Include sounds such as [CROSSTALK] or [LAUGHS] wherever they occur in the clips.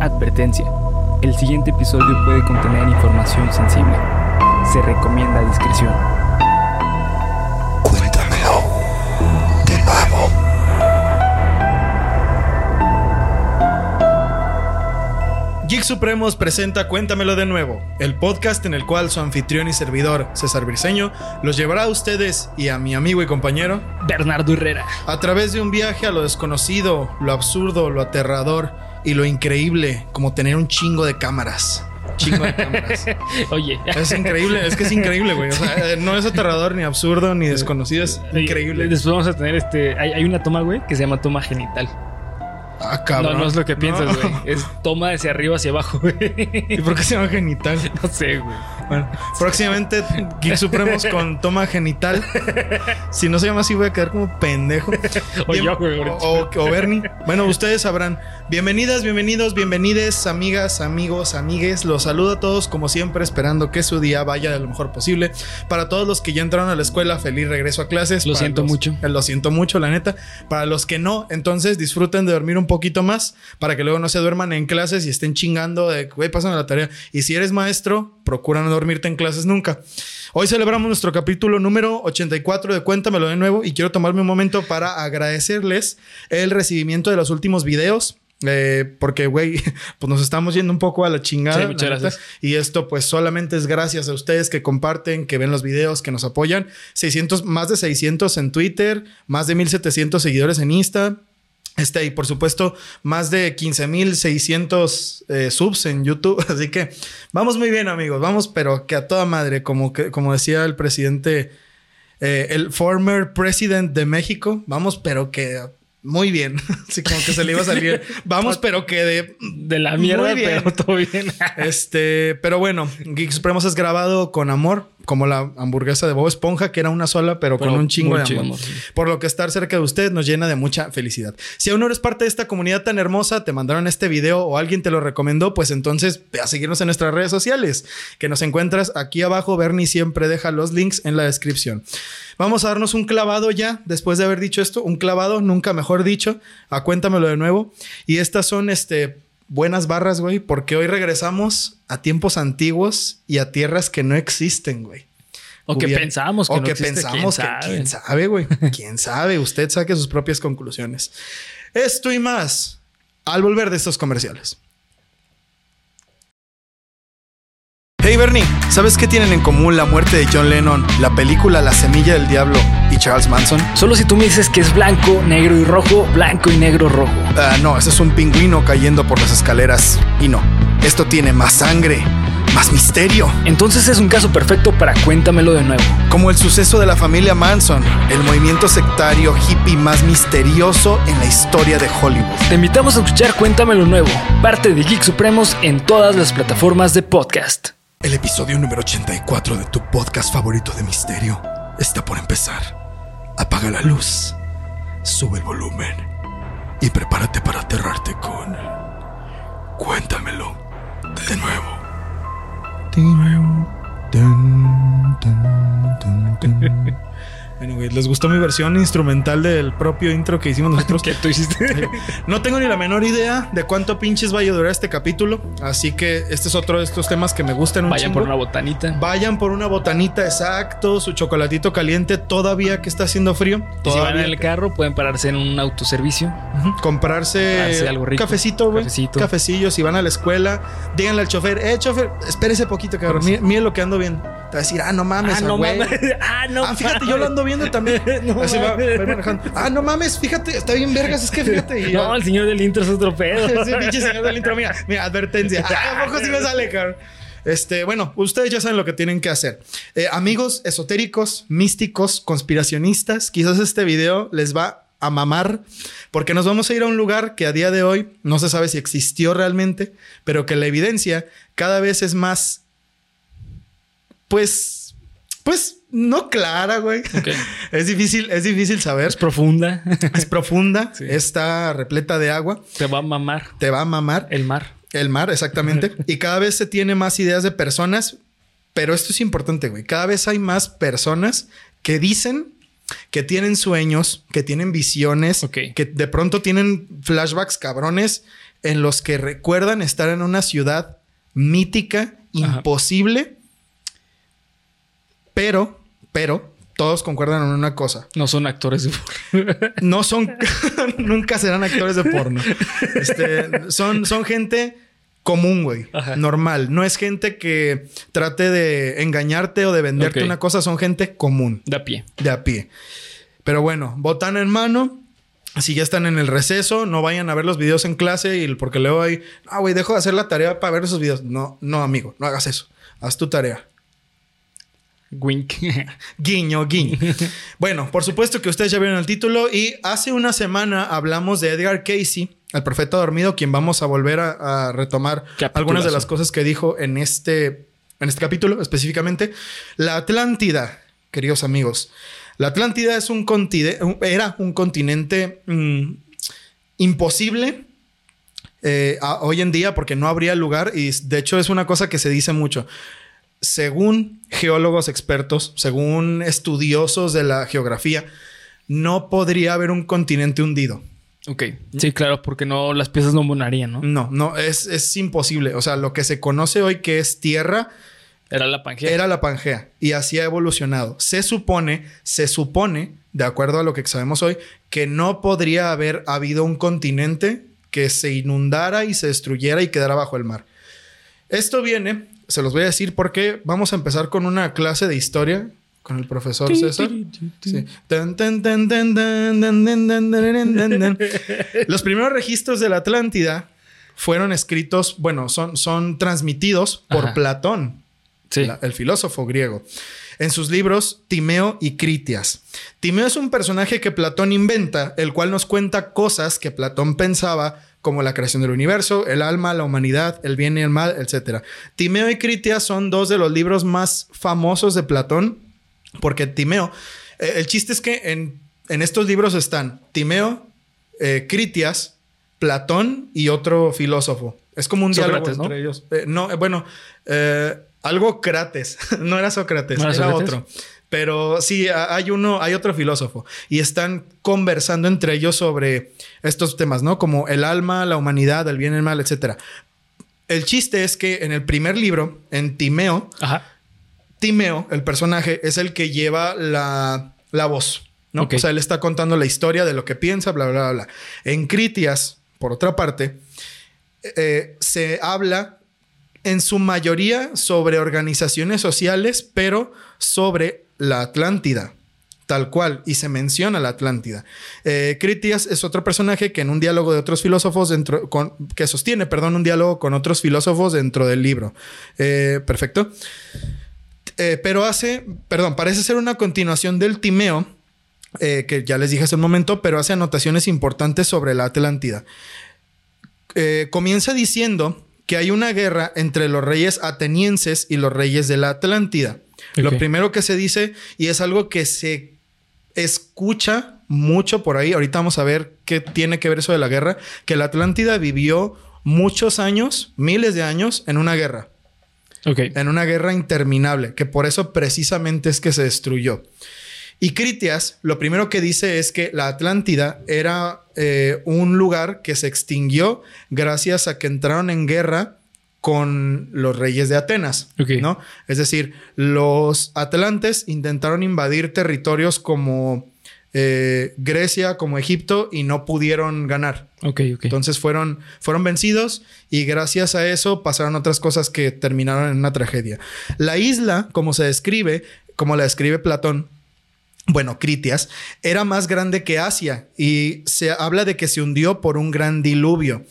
Advertencia. El siguiente episodio puede contener información sensible. Se recomienda discreción. Cuéntamelo de nuevo. Geek Supremos presenta Cuéntamelo de nuevo, el podcast en el cual su anfitrión y servidor, César Briseño, los llevará a ustedes y a mi amigo y compañero Bernardo Herrera. a través de un viaje a lo desconocido, lo absurdo, lo aterrador y lo increíble, como tener un chingo de cámaras. Chingo de cámaras. [LAUGHS] Oye, Es increíble, es que es increíble, güey. O sea, no es aterrador, ni absurdo, ni desconocido, es increíble. Después vamos a tener este. Hay, hay una toma, güey, que se llama toma genital. Ah, cabrón. No, no es lo que piensas, No. güey. Es toma hacia arriba, hacia abajo, güey. ¿Y por qué se llama genital? [LAUGHS] No sé, güey. Bueno, próximamente Geek Supremos con toma genital. Si no se llama así, voy a quedar como pendejo. O Bien- yo, o, o Bernie. Bueno, ustedes sabrán. Bienvenidas, bienvenidos, bienvenides, amigas, amigos, amigues. Los saludo a todos, como siempre, esperando que su día vaya de lo mejor posible. Para todos los que ya entraron a la escuela, feliz regreso a clases. Lo Para siento los- mucho. eh, Lo siento mucho, la neta. Para los que no, entonces disfruten de dormir un poquito más para que luego no se duerman en clases y estén chingando de, güey, pasan la tarea. Y si eres maestro, procura no dormirte en clases nunca. Hoy celebramos nuestro capítulo número 84 de Cuéntamelo de nuevo y quiero tomarme un momento para agradecerles el recibimiento de los últimos videos. eh, porque, güey, [LAUGHS] pues nos estamos yendo un poco a la chingada. Sí, muchas la gracias. Y esto, pues, solamente es gracias a ustedes que comparten, que ven los videos, que nos apoyan. 600, más de 600 en Twitter, más de 1700 seguidores en Insta. Este, y por supuesto, más de 15.600 eh, subs en YouTube. [LAUGHS] Así que vamos muy bien, amigos. Vamos, pero que a toda madre, como, que, como decía el presidente, eh, el former president de México. Vamos, pero que muy bien. [LAUGHS] Así como que se le iba a salir. [LAUGHS] Vamos, pero que de. De la mierda, pero todo bien. Este, pero bueno, Geek Supremos es grabado con amor, como la hamburguesa de Bob Esponja, que era una sola, pero, Pero con un chingo de amor. sí. Por lo que estar cerca de usted nos llena de mucha felicidad. Si aún no eres parte de esta comunidad tan hermosa, te mandaron este video o alguien te lo recomendó, pues entonces ve a seguirnos en nuestras redes sociales, que nos encuentras aquí abajo. Bernie siempre deja los links en la descripción. Vamos a darnos un clavado ya, después de haber dicho esto, un clavado, nunca mejor dicho, a cuéntamelo de nuevo. Y estas son, este, buenas barras, güey, porque hoy regresamos a tiempos antiguos y a tierras que no existen, güey. O que pensamos que o no que existe, pensamos quién que sabe. quién sabe, güey. [LAUGHS] quién sabe. Usted saque sus propias conclusiones. Esto y más al volver de estos comerciales. Hey Bernie, ¿sabes qué tienen en común la muerte de John Lennon, la película La Semilla del Diablo y Charles Manson? Solo si tú me dices que es blanco, negro y rojo, blanco y negro rojo. Ah, no, ese es un pingüino cayendo por las escaleras. Y no, esto tiene más sangre, más misterio. Entonces es un caso perfecto para cuéntamelo de nuevo. Como el suceso de la familia Manson, el movimiento sectario hippie más misterioso en la historia de Hollywood. Te invitamos a escuchar Cuéntamelo Nuevo, parte de Geek Supremos en todas las plataformas de podcast. El episodio número 84 de tu podcast favorito de misterio está por empezar. Apaga la luz, sube el volumen y prepárate para aterrarte con... Cuéntamelo de nuevo. De nuevo. Dun, dun, dun, dun. [LAUGHS] Bueno, güey, ¿les gustó mi versión instrumental del propio intro que hicimos nosotros? [LAUGHS] ¿Qué tú hiciste? No tengo ni la menor idea de cuánto pinches vaya a durar este capítulo. Así que este es otro de estos temas que me gustan un Vayan chingo. por una botanita. Vayan por una botanita, exacto, su chocolatito caliente todavía que está haciendo frío. Y si van Todavía en el carro, pueden pararse en un autoservicio. Ujú. comprarse Comprarse algo rico. cafecito, güey. Cafecito. Cafecillo, si van a la escuela, díganle al chofer, eh, chofer, espérese poquito, cabrón. Mire, mire lo que ando viendo. Te va a decir, ah, no mames, ah, no güey. mames. [LAUGHS] Ah, no. Ah, fíjate, yo lo ando viendo también. [LAUGHS] No Así va, va mames. manejando. Ah, no mames, fíjate, está bien vergas, es que fíjate. No, el señor del intro es otro pedo. [LAUGHS] Ese pinche señor del intro, mira, mira, advertencia. Ah, ¿A poco sí me sale, cabrón? Este, bueno, ustedes ya saben lo que tienen que hacer. Eh, amigos esotéricos, místicos, conspiracionistas, quizás este video les va a mamar porque nos vamos a ir a un lugar que a día de hoy no se sabe si existió realmente, pero que la evidencia cada vez es más, pues, pues, no clara, güey. [LAUGHS] Es difícil, es difícil saber. Es profunda. Es profunda, [LAUGHS] Sí. está repleta de agua, Te va a mamar te va a mamar. el mar. El mar, exactamente. [LAUGHS] y cada vez se tiene más ideas de personas, pero esto es importante, güey. Cada vez hay más personas que dicen que tienen sueños, que tienen visiones, que de pronto tienen flashbacks cabrones en los que recuerdan estar en una ciudad mítica, imposible, pero, pero, todos concuerdan en una cosa. No son actores de porno. no son, [LAUGHS] nunca serán actores de porno. Este, son, son gente común, güey. Normal. No es gente que trate de engañarte o de venderte una cosa. Son gente común. De a pie. De a pie. Pero bueno, botana en mano. Si ya están en el receso, no vayan a ver los videos en clase y porque luego hay, ah, güey, dejo de hacer la tarea para ver esos videos. No, no, amigo, no hagas eso. Haz tu tarea. Wink. [LAUGHS] guiño, guiño. [LAUGHS] bueno, por supuesto que ustedes ya vieron el título y hace una semana hablamos de Edgar Casey, el profeta dormido, quien vamos a volver a, retomar algunas de las cosas que dijo en este, en este capítulo específicamente. La Atlántida, queridos amigos. La Atlántida es un era un continente mm, imposible eh, hoy en día porque no habría lugar y de hecho es una cosa que se dice mucho según geólogos expertos, según estudiosos de la geografía, no podría haber un continente hundido. Ok. Sí, claro, porque no, las piezas no monarían, ¿no? No, no, es, es imposible. O sea, lo que se conoce hoy que es tierra. Era la Pangea. Era la Pangea. Y así ha evolucionado. Se supone, se supone, de acuerdo a lo que sabemos hoy, que no podría haber habido un continente que se inundara y se destruyera y quedara bajo el mar. Esto viene se los voy a decir porque vamos a empezar con una clase de historia con el profesor César. Los primeros registros de la Atlántida fueron escritos, bueno, son, son transmitidos por Platón, el filósofo griego, en sus libros Timeo y Critias. Timeo es un personaje que Platón inventa, el cual nos cuenta cosas que Platón pensaba como la creación del universo, el alma, la humanidad, el bien y el mal, etc. Timeo y Critias son dos de los libros más famosos de Platón, porque Timeo, eh, el chiste es que en, estos libros están Timeo, eh, Critias, Platón y otro filósofo. Es como un diálogo entre ellos. Eh, no, bueno, algo Crates. [LAUGHS] no era Sócrates, era otro. Pero sí, hay uno, hay otro filósofo y están conversando entre ellos sobre estos temas, ¿no? Como el alma, la humanidad, el bien el mal, etc. El chiste es que en el primer libro, en Timeo, Timeo, el personaje, es el que lleva la, voz, ¿no? O sea, él está contando la historia de lo que piensa, bla, bla, bla. En Critias, por otra parte, eh, se habla en su mayoría sobre organizaciones sociales, pero sobre la Atlántida, tal cual, y se menciona la Atlántida. Eh, Critias es otro personaje que en un diálogo de otros filósofos, dentro, que sostiene, perdón, un diálogo con otros filósofos dentro del libro. Eh, perfecto. Eh, pero hace, perdón, parece ser una continuación del Timeo, que ya les dije hace un momento, pero hace anotaciones importantes sobre la Atlántida. comienza diciendo que hay una guerra entre los reyes atenienses y los reyes de la Atlántida. Lo primero que se dice, y es algo que se escucha mucho por ahí, ahorita vamos a ver qué tiene que ver eso de la guerra, que la Atlántida vivió muchos años, miles de años, en una guerra. En una guerra interminable, que por eso precisamente es que se destruyó. Y Critias, lo primero que dice es que la Atlántida era eh, un lugar que se extinguió gracias a que entraron en guerra con los reyes de Atenas, ¿no? Es decir, los atlantes intentaron invadir territorios como eh, Grecia, como Egipto, y no pudieron ganar. Entonces fueron, fueron vencidos y gracias a eso pasaron otras cosas que terminaron en una tragedia. La isla, como se describe, como la describe Platón, bueno, Critias, era más grande que Asia y se habla de que se hundió por un gran diluvio.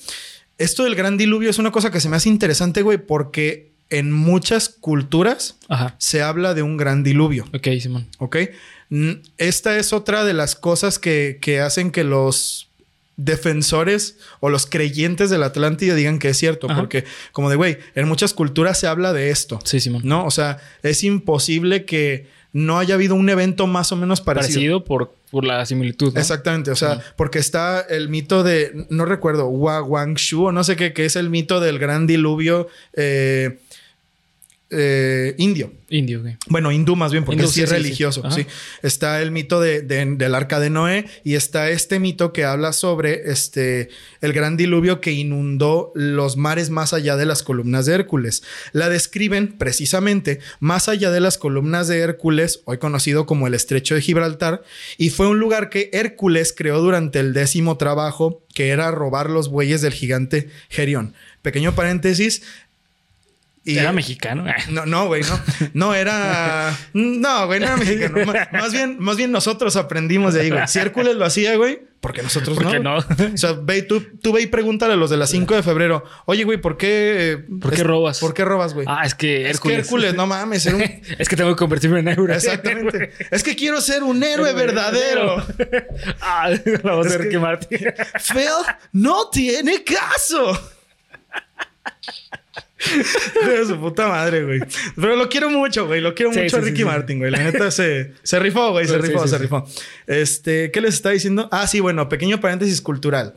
Esto del gran diluvio es una cosa que se me hace interesante, güey, porque en muchas culturas se habla de un gran diluvio. Ok, Simón. Ok. Esta es otra de las cosas que, hacen que los defensores o los creyentes de la Atlántida digan que es cierto, porque como de, güey, en muchas culturas se habla de esto. Sí, Simón. ¿No? O sea, es imposible que no haya habido un evento más o menos parecido. Parecido por, por la similitud. Exactamente. O sea, porque está el mito de, no recuerdo, Wa Shu o no sé qué, que es el mito del gran diluvio. Eh, eh, indio. Indio, güey. Bueno, hindú más bien, porque sí es sí, religioso. Sí. Está el mito de, de- del arca de Noé y está este mito que habla sobre este, el gran diluvio que inundó los mares más allá de las columnas de Hércules. La describen precisamente más allá de las columnas de Hércules, hoy conocido como el estrecho de Gibraltar, y fue un lugar que Hércules creó durante el décimo trabajo, que era robar los bueyes del gigante Gerión. Pequeño paréntesis. Y- Era mexicano. [LAUGHS] no, no, güey, no. No era. No, güey, no era mexicano. Má- [LAUGHS] Más bien, más bien nosotros aprendimos de ahí, güey. Si Hércules lo hacía, güey, ¿por qué nosotros ¿Por no? qué güey? no? [LAUGHS] O sea, ve, tú, tú ve y pregúntale a los de las 5 de febrero. Oye, güey, ¿por qué. ¿Por qué es- robas? ¿Por qué robas, güey? Ah, es que es que Hércules. Hércules, no mames, un. es que tengo que convertirme en héroe. Exactamente. es que quiero ser un héroe verdadero. ah, la voz Es de que- Ricky Martin. Phil no tiene caso. [LAUGHS] De su puta madre, güey. Pero lo quiero mucho, güey. Lo quiero Sí, mucho a sí, Ricky sí. Martin, güey. La neta se, se rifó, güey. Se rifó, se rifó. Este, ¿qué les está diciendo? Ah, sí, bueno, pequeño paréntesis cultural.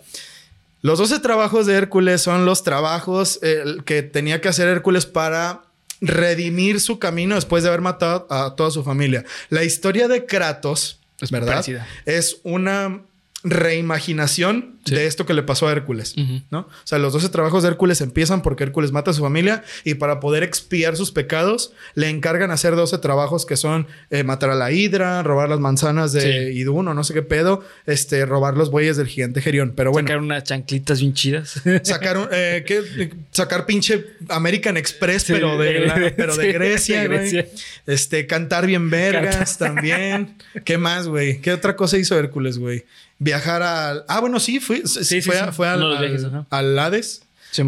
Los 12 trabajos de Hércules son los trabajos eh, que tenía que hacer Hércules para redimir su camino después de haber matado a toda su familia. La historia de Kratos, Es ¿verdad? parecida. Es una reimaginación Sí. de esto que le pasó a Hércules. ¿no? O sea, los 12 trabajos de Hércules empiezan porque Hércules mata a su familia y para poder expiar sus pecados le encargan hacer 12 trabajos que son eh, matar a la hidra, robar las manzanas de Sí. O no sé qué pedo, este, robar los bueyes del gigante Gerión. Pero bueno, Sacar unas chanclitas bien chidas. [LAUGHS] sacar, un- eh, ¿qué? sacar pinche American Express, Sí, pero de, [LAUGHS] la- pero de Grecia, de. Grecia. Este, cantar bien vergas también. ¿Qué más, güey? ¿Qué otra cosa hizo Hércules, güey? Viajar al... Ah, bueno, sí, fui, sí, sí, fue, sí. a- fue al, al- viajes, al Hades,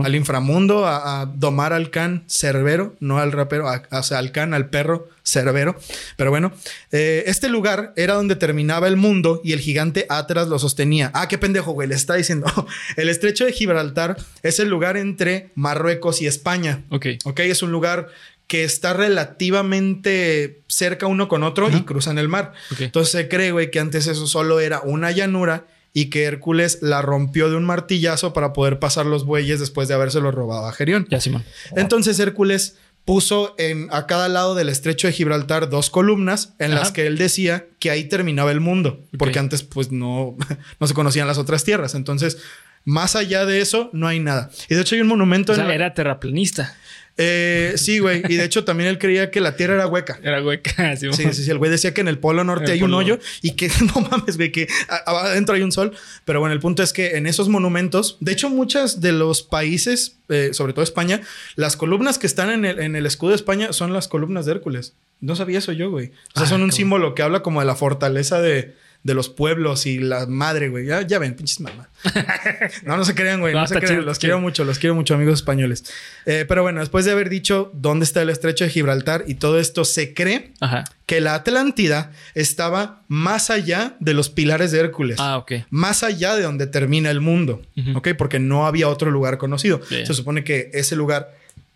al inframundo, a, a domar al can Cerbero, no al rapero, a- o sea, al can, al perro Cerbero. Pero bueno, eh, este lugar era donde terminaba el mundo y el gigante Atlas lo sostenía. Ah, qué pendejo, güey, le está diciendo. [LAUGHS] el estrecho de Gibraltar es el lugar entre Marruecos y España. ok. Ok, es un lugar que está relativamente cerca uno con otro y cruzan el mar. Entonces se cree, güey, que antes eso solo era una llanura y que Hércules la rompió de un martillazo para poder pasar los bueyes después de habérselo robado a Gerión. Ya, Simón. Entonces Hércules puso en, a cada lado del estrecho de Gibraltar dos columnas en las que él decía que ahí terminaba el mundo, porque antes pues no, [LAUGHS] no se conocían las otras tierras. Entonces, más allá de eso, no hay nada. Y de hecho hay un monumento O sea, en... la- era terraplanista. Eh, sí, güey. Y de hecho también él creía que la Tierra era hueca. Era hueca. Simón. [LAUGHS] Sí, sí, sí. El güey decía que en el Polo Norte el hay un hoyo y que [LAUGHS] no mames, güey, que adentro hay un sol. Pero bueno, el punto es que en esos monumentos, de hecho, muchos de los países, eh, sobre todo España, las columnas que están en el, en el escudo de España son las columnas de Hércules. No sabía eso yo, güey. O sea, Ah, son un símbolo que habla como de la fortaleza de, de los pueblos y la madre, güey. Ya, ya ven, pinches mamás. [LAUGHS] No, no se crean, güey. No, No, se crean. chido, los quiero mucho, los quiero mucho, amigos españoles. Eh, pero bueno, después de haber dicho dónde está el estrecho de Gibraltar y todo esto, se cree Ajá. que la Atlántida estaba más allá de los pilares de Hércules. Ah, ok. Más allá de donde termina el mundo. ¿Ok? Porque no había otro lugar conocido. Yeah. Se supone que ese lugar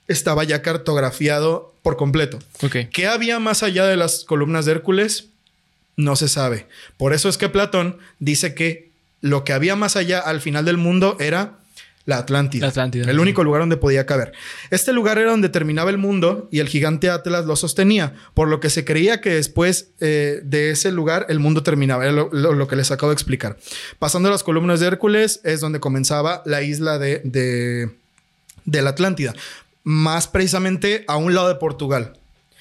estaba ya cartografiado por completo. Ok. ¿Qué había más allá de las columnas de Hércules? No se sabe. Por eso es que Platón dice que lo que había más allá al final del mundo era la Atlántida. La Atlántida, El único lugar donde podía caber. Este lugar era donde terminaba el mundo y el gigante Atlas lo sostenía, por lo que se creía que después eh, de ese lugar el mundo terminaba. Era lo, lo- lo que les acabo de explicar. Pasando a las columnas de Hércules es donde comenzaba la isla de, de, de la Atlántida. Más precisamente a un lado de Portugal.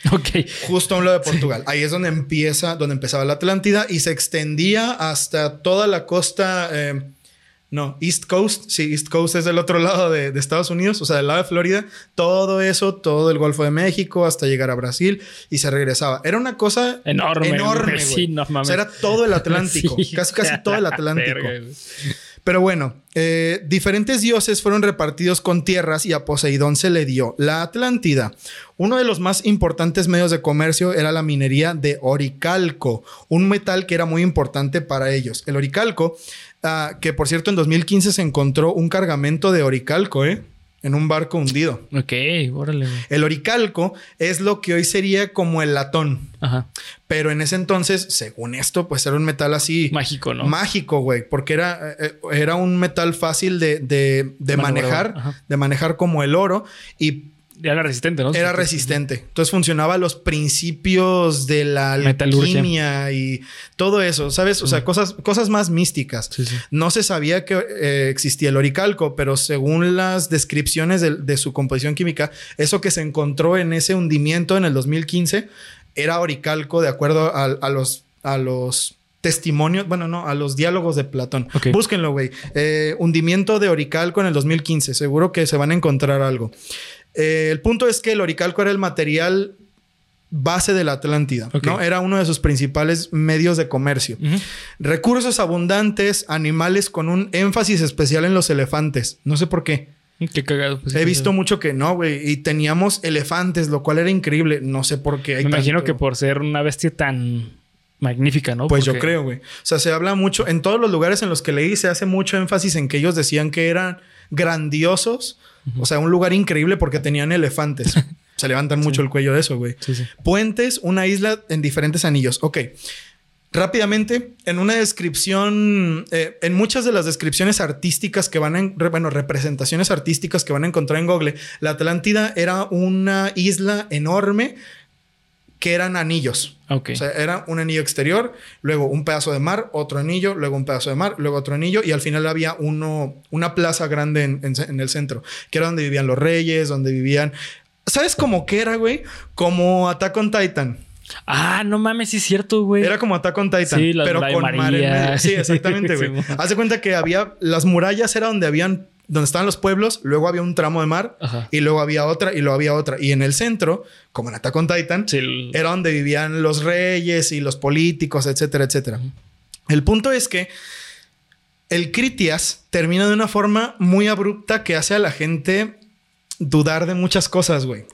[LAUGHS] Ok. Justo a un lado de Portugal. Ahí es donde empieza, donde empezaba la Atlántida y se extendía hasta toda la costa. eh, no, East Coast. Sí, East Coast es del otro lado de, de Estados Unidos, o sea, del lado de Florida. Todo eso, todo el Golfo de México hasta llegar a Brasil y se regresaba. Era una cosa Enorme, enorme. güey. güey. Sí, no mames. O sea, era todo el [LAUGHS] Atlántico, Sí, casi, casi todo el Atlántico. verga. Pero bueno, eh, diferentes dioses fueron repartidos con tierras y a Poseidón se le dio la Atlántida. Uno de los más importantes medios de comercio era la minería de oricalco, un metal que era muy importante para ellos. El oricalco, ah, que por cierto en 2015 se encontró un cargamento de oricalco, ¿eh? En un barco hundido. Ok, órale. El oricalco es lo que hoy sería como el latón. Ajá. Pero en ese entonces, según esto, pues era un metal así Mágico, ¿no? mágico, güey, porque era, eh, era un metal fácil de, de- de manejar, ajá. de manejar como el oro y Era resistente, ¿no? Era resistente. Entonces funcionaba los principios de la alquimia y todo eso, ¿sabes? O sea, cosas, cosas más místicas. No se sabía que eh, existía el oricalco, pero según las descripciones de, su composición química, eso que se encontró en ese hundimiento en el 2015 era oricalco de acuerdo a, los, a los testimonios, bueno, no, a los diálogos de Platón. Búsquenlo, güey. Eh, hundimiento de Oricalco en el 2015. Seguro que se van a encontrar algo. Eh, el punto es que el oricalco era el material base de la Atlántida, ¿no? Era uno de sus principales medios de comercio. Recursos abundantes, animales con un énfasis especial en los elefantes. No sé por qué. Qué cagado. Pues, He visto mucho que no, güey. Y teníamos elefantes, lo cual era increíble. No sé por qué. Me imagino que por ser una bestia tan magnífica, ¿no? Pues yo creo, güey. O sea, se habla mucho. En todos los lugares en los que leí, se hace mucho énfasis en que ellos decían que eran grandiosos o sea, un lugar increíble porque tenían elefantes. [LAUGHS] Se levantan mucho el cuello de eso, güey. Puentes, una isla en diferentes anillos. Ok. Rápidamente, en una descripción, eh, en muchas de las descripciones artísticas que van en, bueno, representaciones artísticas que van a encontrar en Google, la Atlántida era una isla enorme que eran anillos. O sea, era un anillo exterior, luego un pedazo de mar, otro anillo, luego un pedazo de mar, luego otro anillo, y al final había uno, una plaza grande en, el centro, que era donde vivían los reyes, donde vivían. ¿Sabes cómo que era, güey? Como Attack on Titan. Ah, no mames, sí es cierto, güey. Era como Attack on Titan, sí, pero con mar Sí, [LAUGHS] exactamente, güey. Haz de cuenta que había las murallas era donde habían donde estaban los pueblos, luego había un tramo de mar y luego había otra y luego había otra. Y en el centro, como en Attack on Titan, era donde vivían los reyes y los políticos, etcétera, etcétera. El punto es que el Critias termina de una forma muy abrupta que hace a la gente dudar de muchas cosas, güey.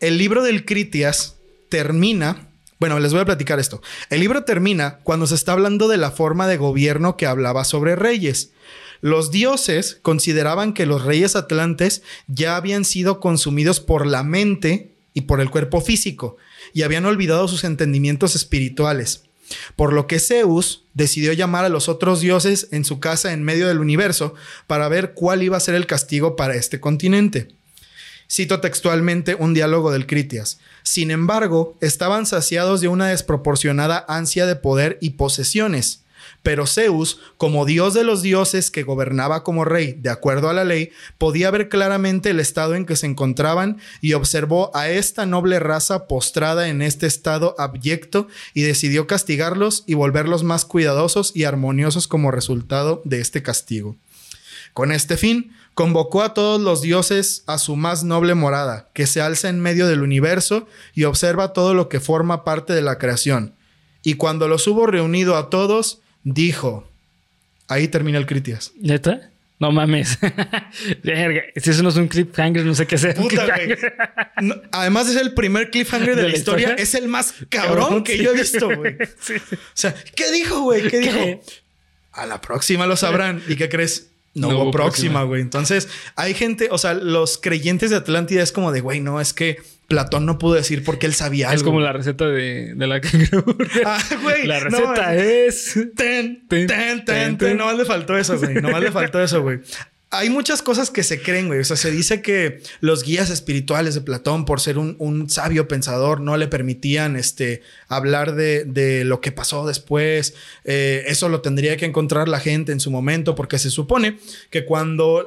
El libro del Critias termina bueno, les voy a platicar esto. El libro termina cuando se está hablando de la forma de gobierno que hablaba sobre reyes. Los dioses consideraban que los reyes atlantes ya habían sido consumidos por la mente y por el cuerpo físico y habían olvidado sus entendimientos espirituales. Por lo que Zeus decidió llamar a los otros dioses en su casa en medio del universo para ver cuál iba a ser el castigo para este continente. Cito textualmente un diálogo del Critias. Sin embargo, estaban saciados de una desproporcionada ansia de poder y posesiones pero Zeus, como dios de los dioses que gobernaba como rey de acuerdo a la ley, podía ver claramente el estado en que se encontraban y observó a esta noble raza postrada en este estado abyecto y decidió castigarlos y volverlos más cuidadosos y armoniosos como resultado de este castigo. Con este fin, convocó a todos los dioses a su más noble morada, que se alza en medio del universo y observa todo lo que forma parte de la creación. Y cuando los hubo reunido a todos, dijo. Ahí termina el Critias. ¿Neta? No mames. [LAUGHS] si eso no es un cliffhanger, no sé qué hacer. además, es el primer cliffhanger de, la, historia? Es el más cabrón que yo he visto, güey. [LAUGHS] O sea, ¿qué dijo, güey? ¿Qué dijo? A la próxima lo sabrán. ¿Y qué crees? No, hubo próxima, güey. Entonces, hay gente, o sea, los creyentes de Atlántida es como de, güey, no, es que Platón no pudo decir porque él sabía algo. Es como la receta de, de la [LAUGHS] Ah, güey. La receta es. Ten, ten, ten, ten, ten. No más le faltó eso, güey. No más le faltó eso, güey. Hay muchas cosas que se creen, güey. O sea, se dice que los guías espirituales de Platón, por ser un, un sabio pensador, no le permitían este, hablar de, de lo que pasó después. Eh, eso lo tendría que encontrar la gente en su momento, porque se supone que cuando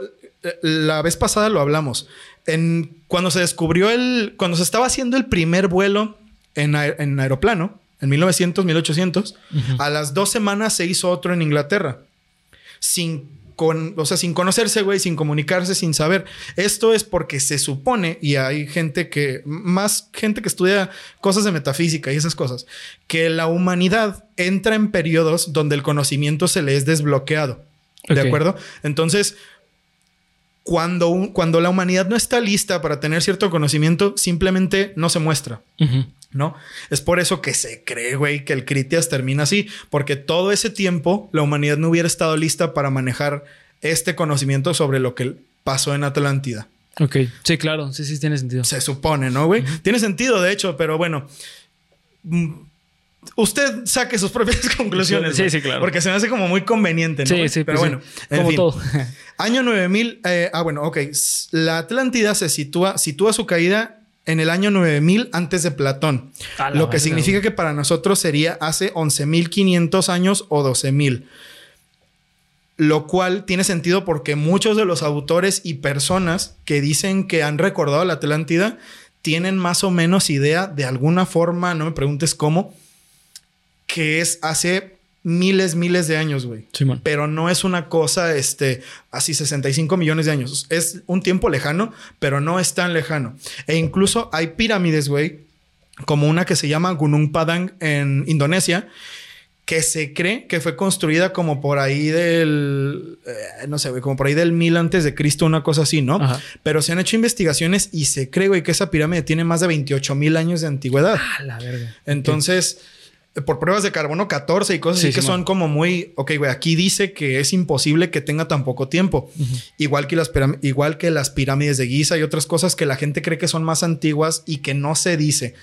la vez pasada lo hablamos en, cuando se descubrió el, cuando se estaba haciendo el primer vuelo en, en aeroplano, en 1900, 1800, a las dos semanas se hizo otro en Inglaterra. Sin, con, o sea, sin conocerse, güey, sin comunicarse, sin saber. Esto es porque se supone, y hay gente que, más gente que estudia cosas de metafísica y esas cosas, que la humanidad entra en periodos donde el conocimiento se le es desbloqueado. ¿De acuerdo? Entonces, cuando, cuando la humanidad no está lista para tener cierto conocimiento, simplemente no se muestra. ¿No? Es por eso que se cree, güey, que el Critias termina así, porque todo ese tiempo la humanidad no hubiera estado lista para manejar este conocimiento sobre lo que pasó en Atlántida. Ok, sí, claro, sí, sí, tiene sentido. Se supone, ¿no, güey? Tiene sentido, de hecho, pero bueno, mm, usted saque sus propias [LAUGHS] conclusiones. Sí, sí, claro. Porque se me hace como muy conveniente, ¿no? Sí, sí, Pero pues bueno, sí. en Como fin. todo. [LAUGHS] Año 9000. eh, ah, bueno, ok. La Atlántida se sitúa, sitúa su caída en el año 9000 antes de Platón. Lo que significa que para nosotros sería hace 11.500 años o 12.000. Lo cual tiene sentido porque muchos de los autores y personas que dicen que han recordado la Atlántida tienen más o menos idea de alguna forma, no me preguntes cómo, que es hace miles, miles de años, güey. Simón. Pero no es una cosa, este, así 65 millones de años. Es un tiempo lejano, pero no es tan lejano. E incluso hay pirámides, güey, como una que se llama Gunung Padang en Indonesia, que se cree que fue construida como por ahí del, eh, no sé, güey, como por ahí del mil antes de Cristo, una cosa así, ¿no? Ajá. Pero se han hecho investigaciones y se cree, güey, que esa pirámide tiene más de 28 mil años de antigüedad. A la verga. Entonces, por pruebas de carbono 14 y cosas Sí, así que son como muy, ok, güey, aquí dice que es imposible que tenga tan poco tiempo. igual, que las piram- igual que las pirámides de Giza y otras cosas que la gente cree que son más antiguas y que no se dice.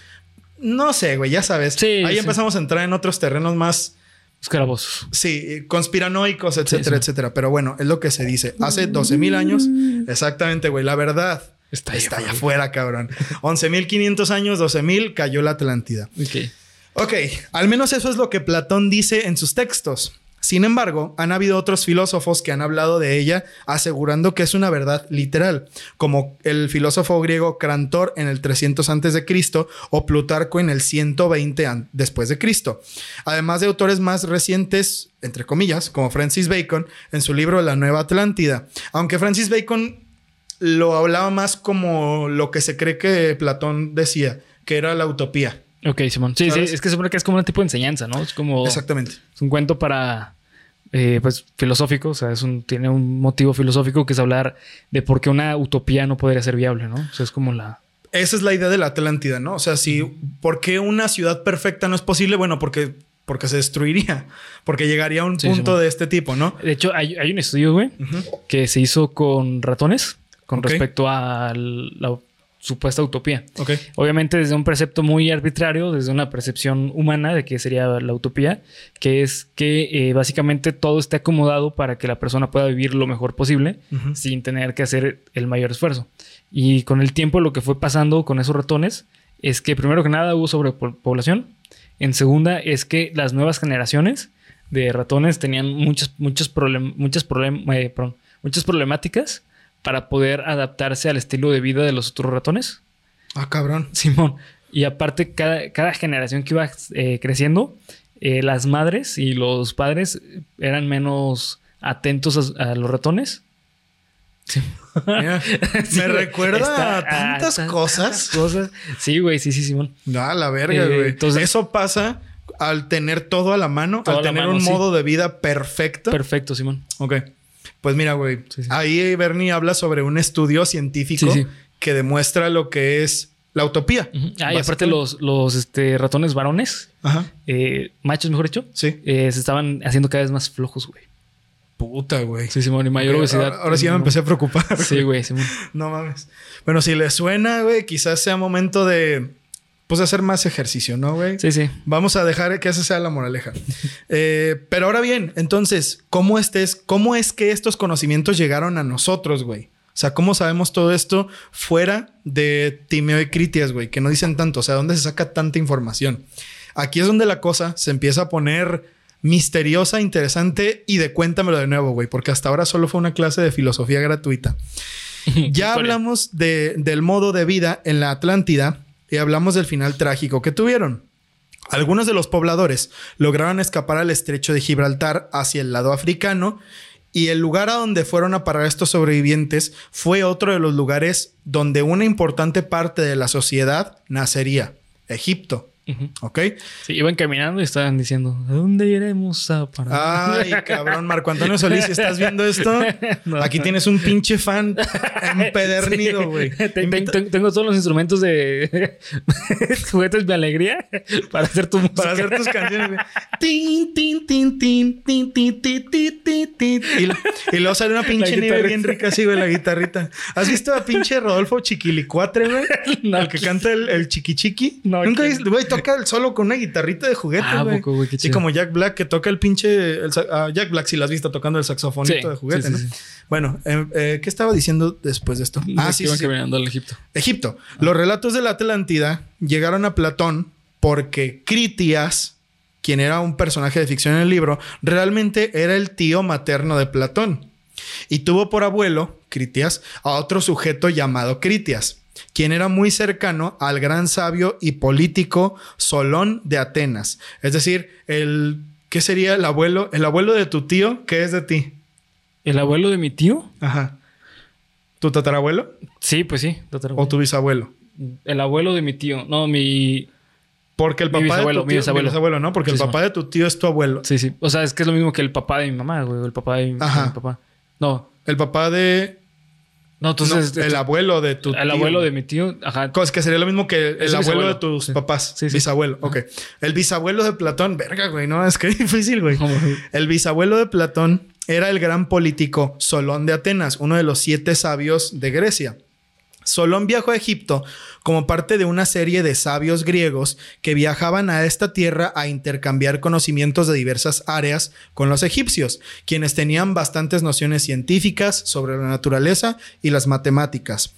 No sé, güey, ya sabes. Sí, Ahí empezamos a entrar en otros terrenos más, Escarabozos. sí, conspiranoicos, etcétera, etcétera. Pero bueno, es lo que se dice. Hace 12 mil años, exactamente, güey, la verdad. Está ahí Está allá afuera. afuera, cabrón. 11.500 años, 12.000, cayó la Atlántida. Ok. Ok, al menos eso es lo que Platón dice en sus textos. Sin embargo, han habido otros filósofos que han hablado de ella asegurando que es una verdad literal, como el filósofo griego Crantor en el 300 antes de Cristo o Plutarco en el 120 an- después de Cristo. Además de autores más recientes, entre comillas, como Francis Bacon en su libro La Nueva Atlántida. Aunque Francis Bacon lo hablaba más como lo que se cree que Platón decía, que era la utopía. Ok, Simón. Sí, sí, es que se supone que es como un tipo de enseñanza, ¿no? Es como. Exactamente. Es un cuento para. eh, pues filosófico, o sea, es un, tiene un motivo filosófico que es hablar de por qué una utopía no podría ser viable, ¿no? O sea, es como la. Esa es la idea de la Atlántida, ¿no? O sea, si, ¿por qué una ciudad perfecta no es posible? Bueno, porque, porque se destruiría, porque llegaría a un Sí, punto de este tipo, ¿no? De hecho, hay, hay un estudio, güey, que se hizo con ratones con respecto a la supuesta utopía. Obviamente desde un precepto muy arbitrario, desde una percepción humana de qué sería la utopía, que es que eh, básicamente todo esté acomodado para que la persona pueda vivir lo mejor posible sin tener que hacer el mayor esfuerzo. Y con el tiempo lo que fue pasando con esos ratones es que primero que nada hubo sobrepoblación, en segunda es que las nuevas generaciones de ratones tenían muchas, muchos problem- muchas, problem- eh, perdón, muchas problemáticas para poder adaptarse al estilo de vida de los otros ratones. Ah, cabrón. Simón. Y aparte, cada, cada generación que iba eh, creciendo, eh, las madres y los padres eran menos atentos a, a los ratones. Sí. Mira, [LAUGHS] Sí, me güey. recuerda Está- a tantas tan- cosas. cosas. Sí, güey, sí, sí, Simón. No, la verga, Eh, güey. entonces- Eso pasa al tener todo a la mano, al a tener mano, un sí. modo de vida perfecto. Perfecto, Simón. ok. Pues mira, güey. Sí, sí. Ahí Bernie habla sobre un estudio científico Sí, que demuestra lo que es la utopía. Ah, y aparte los, los este, ratones varones, Ajá. eh, machos mejor dicho, Sí. eh, se estaban haciendo cada vez más flojos, güey. Puta, güey. Sí, Simón, y mayor obesidad. Ahora, ahora sí ya me empecé a preocupar. Sí, güey, Simón. No mames. Bueno, si le suena, güey, quizás sea momento de, pues, hacer más ejercicio, ¿no, güey? Sí, sí. Vamos a dejar que esa sea la moraleja. Eh, pero ahora bien, entonces, ¿cómo, estés, ¿cómo es que estos conocimientos llegaron a nosotros, güey? O sea, ¿cómo sabemos todo esto fuera de Timeo y Critias, güey? Que no dicen tanto. O sea, ¿dónde se saca tanta información? Aquí es donde la cosa se empieza a poner misteriosa, interesante y de cuéntamelo de nuevo, güey, porque hasta ahora solo fue una clase de filosofía gratuita. [LAUGHS] Ya hablamos de- del modo de vida en la Atlántida y hablamos del final trágico que tuvieron. Algunos de los pobladores lograron escapar al estrecho de Gibraltar hacia el lado africano y el lugar a donde fueron a parar estos sobrevivientes fue otro de los lugares donde una importante parte de la sociedad nacería, Egipto. ¿Ok? Sí, iban caminando y estaban diciendo, ¿a dónde iremos a parar? Ay, cabrón, Marco Antonio Solís, si estás viendo esto, [LAUGHS] No. aquí tienes un pinche fan empedernido, [LAUGHS] güey. Ten- ten- ten- Tengo todos los instrumentos de [LAUGHS] juguetes de alegría para hacer tu música. Para hacer tus canciones. Tin, tin, tin, tin, tin, tin, tin, tin, tin, tin. Y, y luego sale una pinche nieve bien rica así, güey, la guitarrita. ¿Has visto a pinche Rodolfo Chiquilicuatre, güey? No. el que canta el, el chiqui chiqui. No, Nunca viste, güey, toca toca el solo con una guitarrita de juguete, Ah, güey. Sí, chido. como Jack Black que toca el pinche... el ah, Jack Black, si lo has visto tocando el saxofonito Sí, de juguete. Bueno, eh, eh, ¿qué estaba diciendo después de esto? Ah, sí, sí, iban caminando al Egipto. Egipto. Los relatos de la Atlántida llegaron a Platón porque Critias, quien era un personaje de ficción en el libro, realmente era el tío materno de Platón. Y tuvo por abuelo, Critias, a otro sujeto llamado Critias, quien era muy cercano al gran sabio y político Solón de Atenas. Es decir, el... ¿Qué sería el abuelo? El abuelo de tu tío, ¿qué es de ti? ¿El abuelo de mi tío? Ajá. ¿Tu tatarabuelo Sí, pues sí. tatarabuelo. o tu bisabuelo? El abuelo de mi tío. No, mi. Porque el Mi papá bisabuelo, de tu mi tío, bisabuelo. bisabuelo, ¿no? Porque Sí, el sí, papá de tu tío es tu abuelo. Sí, sí. O sea, es que es lo mismo que el papá de mi mamá, güey. El papá de mi, Ajá. de mi papá. No. El papá de... No, entonces. no, el abuelo de tu tío. El abuelo de mi tío. Ajá. Cos- que sería lo mismo que el abuelo de tus Sí. papás. Sí, sí. Bisabuelo. Ok. El bisabuelo de Platón. Verga, güey. No, es que es [LAUGHS] difícil, güey. El bisabuelo de Platón era el gran político Solón de Atenas, uno de los siete sabios de Grecia. Solón viajó a Egipto como parte de una serie de sabios griegos que viajaban a esta tierra a intercambiar conocimientos de diversas áreas con los egipcios, quienes tenían bastantes nociones científicas sobre la naturaleza y las matemáticas.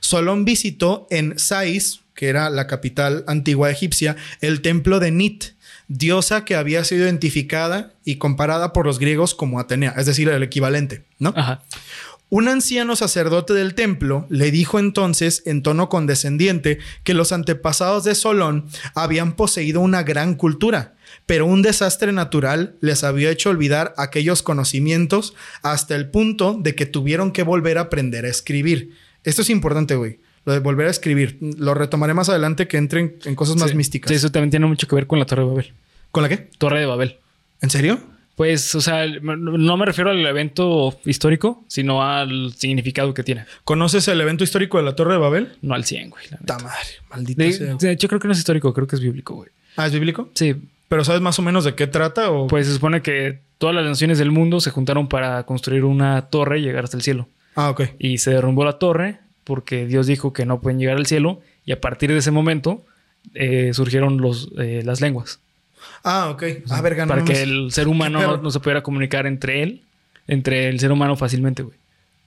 Solón visitó en Sais, que era la capital antigua egipcia, el templo de Nit, diosa que había sido identificada y comparada por los griegos como Atenea, es decir, el equivalente, ¿no? Ajá. Un anciano sacerdote del templo le dijo entonces en tono condescendiente que los antepasados de Solón habían poseído una gran cultura, pero un desastre natural les había hecho olvidar aquellos conocimientos hasta el punto de que tuvieron que volver a aprender a escribir. Esto es importante, güey. Lo de volver a escribir. Lo retomaré más adelante que entren en cosas más Sí. místicas. Sí, eso también tiene mucho que ver con la Torre de Babel. ¿Con la qué? Torre de Babel. ¿En serio? Pues, o sea, no me refiero al evento histórico, sino al significado que tiene. ¿Conoces el evento histórico de la Torre de Babel? No al 100, güey. la madre, maldito De, sea. de hecho, creo que no es histórico, creo que es bíblico, güey. Ah, ¿es bíblico? Sí, ¿Pero sabes más o menos de qué trata? O... pues se supone que todas las naciones del mundo se juntaron para construir una torre y llegar hasta el cielo. Ah, ok. Y se derrumbó la torre porque Dios dijo que no pueden llegar al cielo y a partir de ese momento eh, surgieron los, eh, las lenguas. Ah, ok. Ah, verga, no para que el ser humano no, se pudiera comunicar entre él, entre el ser humano fácilmente, güey.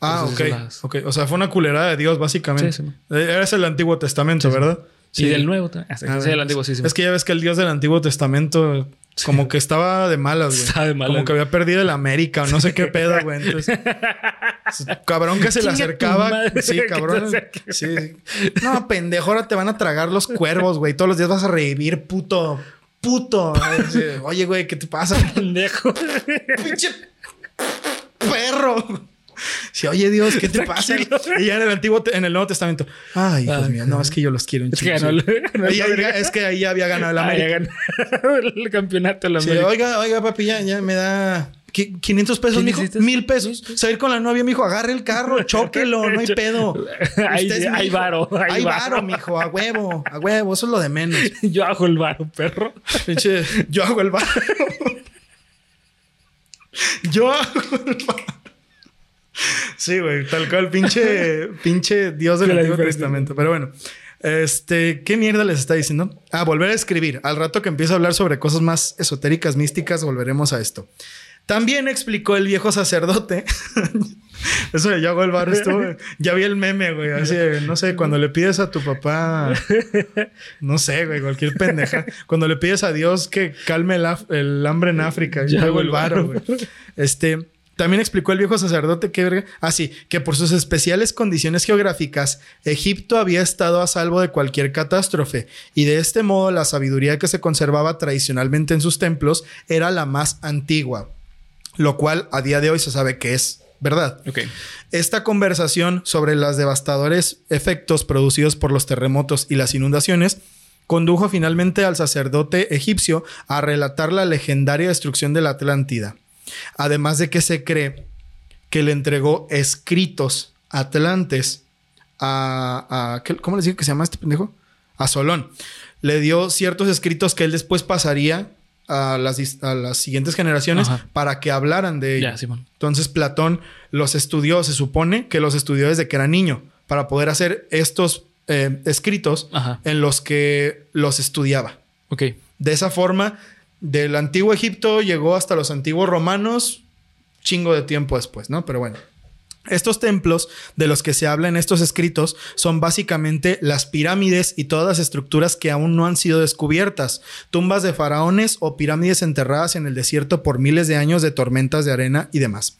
Ah, ok. Entonces, las- Ok. O sea, fue una culerada de Dios, básicamente. Sí, sí. Eh, Eres el Antiguo Testamento, ¿verdad? Y del nuevo. también. Ah, sí, sí, del antiguo, sí, sí. Es que ya ves que el Dios del Antiguo Testamento como que estaba de malas, güey. Estaba de malas, Como que había perdido el América o no sé qué pedo, güey. Entonces, [LAUGHS] cabrón que se le acercaba. Sí, cabrón. Sí. No, pendejo, ahora te van a tragar los cuervos, güey. Todos los días vas a revivir, puto. Puto. Oye, güey, ¿qué te pasa? [LAUGHS] pendejo. pinche perro. Sí, oye Dios, ¿qué te pasa? Y ya en el antiguo, en el Nuevo Testamento. Ay, hijos Ay, míos, no, es que yo los quiero un Es que ganó ganó Y ahí- América. es que ahí ya había ganado el Ah, ya América. ganó [LAUGHS] el campeonato de la Sí, América. oiga, oiga, papi, ya, ya me da 500 pesos, ¿Qué mijo. Mil pesos. Salir con la novia, mijo. Agarre el carro, [LAUGHS] chóquelo, no hay pedo. [LAUGHS] Hay- Usted es mi hay varo, hay Hay varo. varo, mijo. A huevo, a huevo. Eso es lo de menos. [LAUGHS] Yo hago el varo, perro. Pinche, yo hago el varo. yo hago el varo. Sí, güey, tal cual, pinche, pinche Dios del Antiguo. Testamento. Pero bueno, este, ¿qué mierda les está diciendo? Ah, volver a escribir. Al rato que empiece a hablar sobre cosas más esotéricas, místicas, volveremos a esto. También explicó el viejo sacerdote. [LAUGHS] Eso de el bar estuvo. Ya vi el meme, güey. Así, no sé, cuando le pides a tu papá. No sé, güey, cualquier pendeja. Cuando le pides a Dios que calme el, hambre en África. Yo hago el varo, güey. Este. También explicó el viejo sacerdote que verga. Ah, sí, que por sus especiales condiciones geográficas, Egipto había estado a salvo de cualquier catástrofe, y de este modo la sabiduría que se conservaba tradicionalmente en sus templos era la más antigua, lo cual a día de hoy se sabe que es verdad. Esta conversación sobre los devastadores efectos producidos por los terremotos y las inundaciones condujo finalmente al sacerdote egipcio a relatar la legendaria destrucción de la Atlántida. Además de que se cree que le entregó escritos atlantes a... a- ¿qué- ¿Cómo les digo que se llama este pendejo? A Solón. Le dio ciertos escritos que él después pasaría a las, a las siguientes generaciones Ajá. para que hablaran de ello. Ya, Simón. Entonces Platón los estudió, se supone que los estudió desde que era niño, para poder hacer estos eh, escritos Ajá. en los que los estudiaba. Ok. De esa forma, del antiguo Egipto llegó hasta los antiguos romanos, chingo de tiempo después, ¿no? Pero bueno. Estos templos de los que se habla en estos escritos son básicamente las pirámides y todas las estructuras que aún no han sido descubiertas, tumbas de faraones o pirámides enterradas en el desierto por miles de años de tormentas de arena y demás.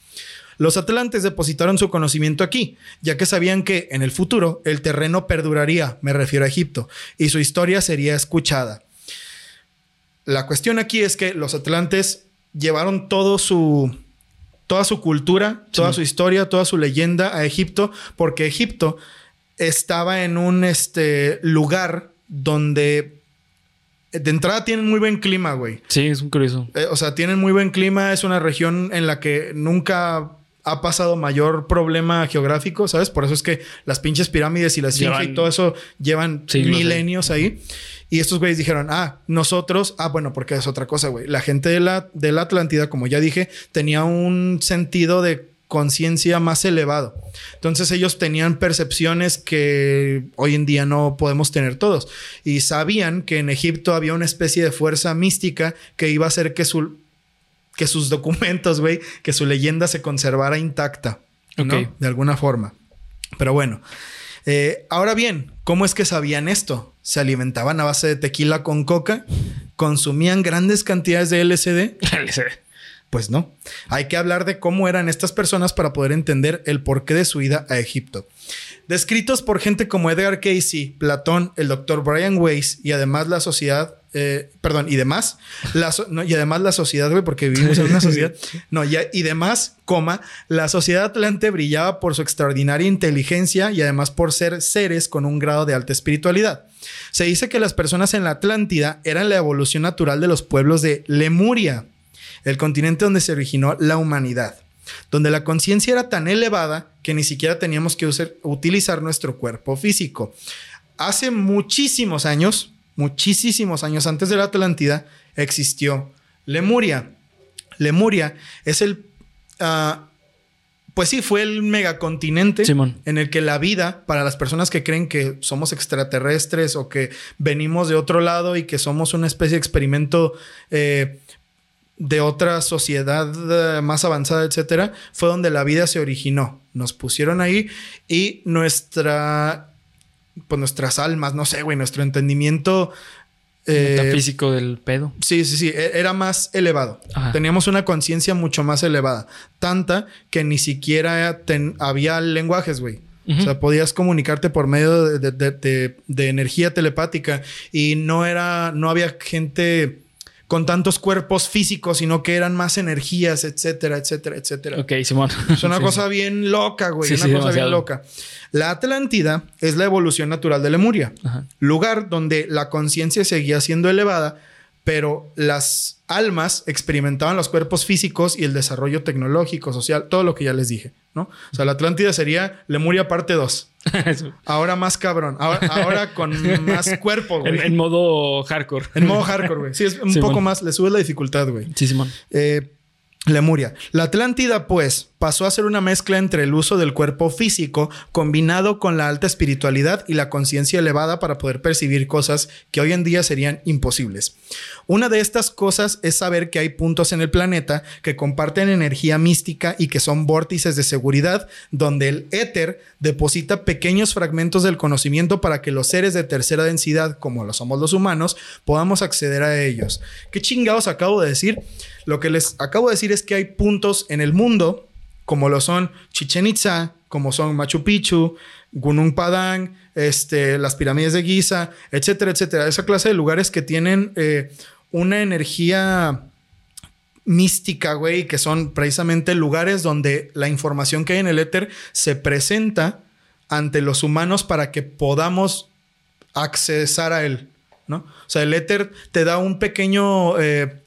Los atlantes depositaron su conocimiento aquí, ya que sabían que en el futuro el terreno perduraría, me refiero a Egipto, y su historia sería escuchada. La cuestión aquí es que los atlantes llevaron todo su toda su cultura, toda su historia, toda su leyenda a Egipto, porque Egipto estaba en un este, lugar donde de entrada tienen muy buen clima, güey. Sí, es un curioso. Eh, o sea, tienen muy buen clima, es una región en la que nunca ha pasado mayor problema geográfico, ¿sabes? Por eso es que las pinches pirámides y la esfinge y todo eso llevan milenios ahí. Y estos güeyes dijeron, ah, nosotros, ah, bueno, porque es otra cosa, güey. La gente de la, de la Atlántida, como ya dije, tenía un sentido de conciencia más elevado. Entonces ellos tenían percepciones que hoy en día no podemos tener todos. Y sabían que en Egipto había una especie de fuerza mística que iba a hacer que, su, que sus [LAUGHS] documentos, güey, que su leyenda se conservara intacta. ¿no? De alguna forma. Pero bueno. Eh, ahora bien, ¿cómo es que sabían esto? ¿Se alimentaban a base de tequila con coca? ¿Consumían grandes cantidades de LSD? LSD. [LAUGHS] Pues no. Hay que hablar de cómo eran estas personas para poder entender el porqué de su ida a Egipto. Descritos por gente como Edgar Casey, Platón, el doctor Brian Weiss y además la sociedad eh, perdón, y demás, la y además la sociedad, güey, porque vivimos en una sociedad, [LAUGHS] no, y, y demás, coma, la sociedad atlante brillaba por su extraordinaria inteligencia y además por ser seres con un grado de alta espiritualidad. Se dice que las personas en la Atlántida eran la evolución natural de los pueblos de Lemuria, el continente donde se originó la humanidad, donde la conciencia era tan elevada que ni siquiera teníamos que utilizar nuestro cuerpo físico. Hace muchísimos años, muchísimos años antes de la Atlántida, existió Lemuria. Lemuria es el... Ah, pues sí, fue el megacontinente en el que la vida, para las personas que creen que somos extraterrestres o que venimos de otro lado y que somos una especie de experimento eh, de otra sociedad eh, más avanzada, etcétera, fue donde la vida se originó. Nos pusieron ahí y nuestra pues nuestras almas, no sé, güey, nuestro entendimiento eh, físico del pedo. Sí, sí, sí, e-, era más elevado. Teníamos una conciencia mucho más elevada, tanta que ni siquiera había lenguajes, güey. O sea, podías comunicarte por medio de, de, energía telepática y no era, no había gente con tantos cuerpos físicos, sino que eran más energías, etcétera, etcétera, etcétera. Ok, Simón. Es una [LAUGHS] cosa bien loca, güey. una cosa bien loca. La Atlántida es la evolución natural de Lemuria, lugar donde la conciencia seguía siendo elevada, pero las almas experimentaban los cuerpos físicos y el desarrollo tecnológico, social, todo lo que ya les dije, ¿no? O sea, la Atlántida sería Lemuria parte 2. [LAUGHS] ahora más cabrón, ahora, con más cuerpo, [LAUGHS] güey. En, modo hardcore. En modo hardcore, güey. Sí, es un [LAUGHS] poco más, le sube la dificultad, güey. Sí, Simón. Eh, Lemuria. La Atlántida, pues, pasó a ser una mezcla entre el uso del cuerpo físico combinado con la alta espiritualidad y la conciencia elevada para poder percibir cosas que hoy en día serían imposibles. Una de estas cosas es saber que hay puntos en el planeta que comparten energía mística y que son vórtices de seguridad donde el éter deposita pequeños fragmentos del conocimiento para que los seres de tercera densidad, como lo somos los humanos, podamos acceder a ellos. ¿Qué chingados acabo de decir? Lo que les acabo de decir es que hay puntos en el mundo, como lo son Chichen Itza, como son Machu Picchu, Gunung Padang, este, las pirámides de Giza, etcétera, etcétera. Esa clase de lugares que tienen eh, una energía mística, güey, que son precisamente lugares donde la información que hay en el éter se presenta ante los humanos para que podamos accesar a él, ¿no? O sea, el éter te da un pequeño eh,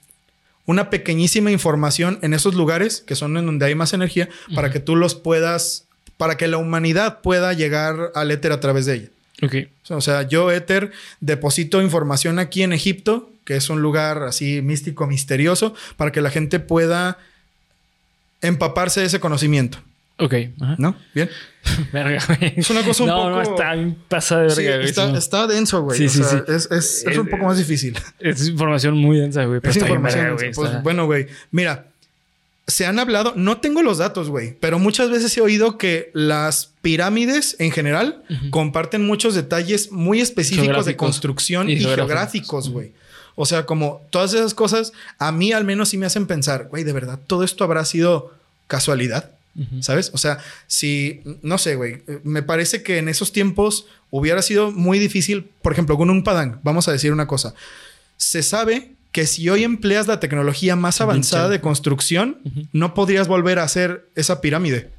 una pequeñísima información en esos lugares, que son en donde hay más energía, para que tú los puedas, para que la humanidad pueda llegar al éter a través de ella. Ok. O sea, yo, éter, deposito información aquí en Egipto, que es un lugar así místico, misterioso, para que la gente pueda empaparse de ese conocimiento. Ok. Ajá. ¿No? Bien. [LAUGHS] Verga, güey. Es una cosa un no, poco- No, está bien pasada de Sí, verga, güey. está, Sí, no. está denso, güey. Sí, O sí, sea, sí. Es, es- es Es- un poco más difícil. [LAUGHS] Es información muy densa, güey. Pero Es está información. verga, güey. pues, está- bueno, güey. Mira, se han hablado, no tengo los datos, güey, pero muchas veces he oído que las pirámides en general comparten muchos detalles muy específicos de construcción y, Y geográficos. geográficos, güey. O sea, como todas esas cosas, a mí al menos sí me hacen pensar, güey, de verdad, todo esto habrá sido casualidad. ¿Sabes? O sea, si, no sé, güey, me parece que en esos tiempos hubiera sido muy difícil, por ejemplo, con un Padang, vamos a decir una cosa, se sabe que si hoy empleas la tecnología más avanzada de construcción, no podrías volver a hacer esa pirámide.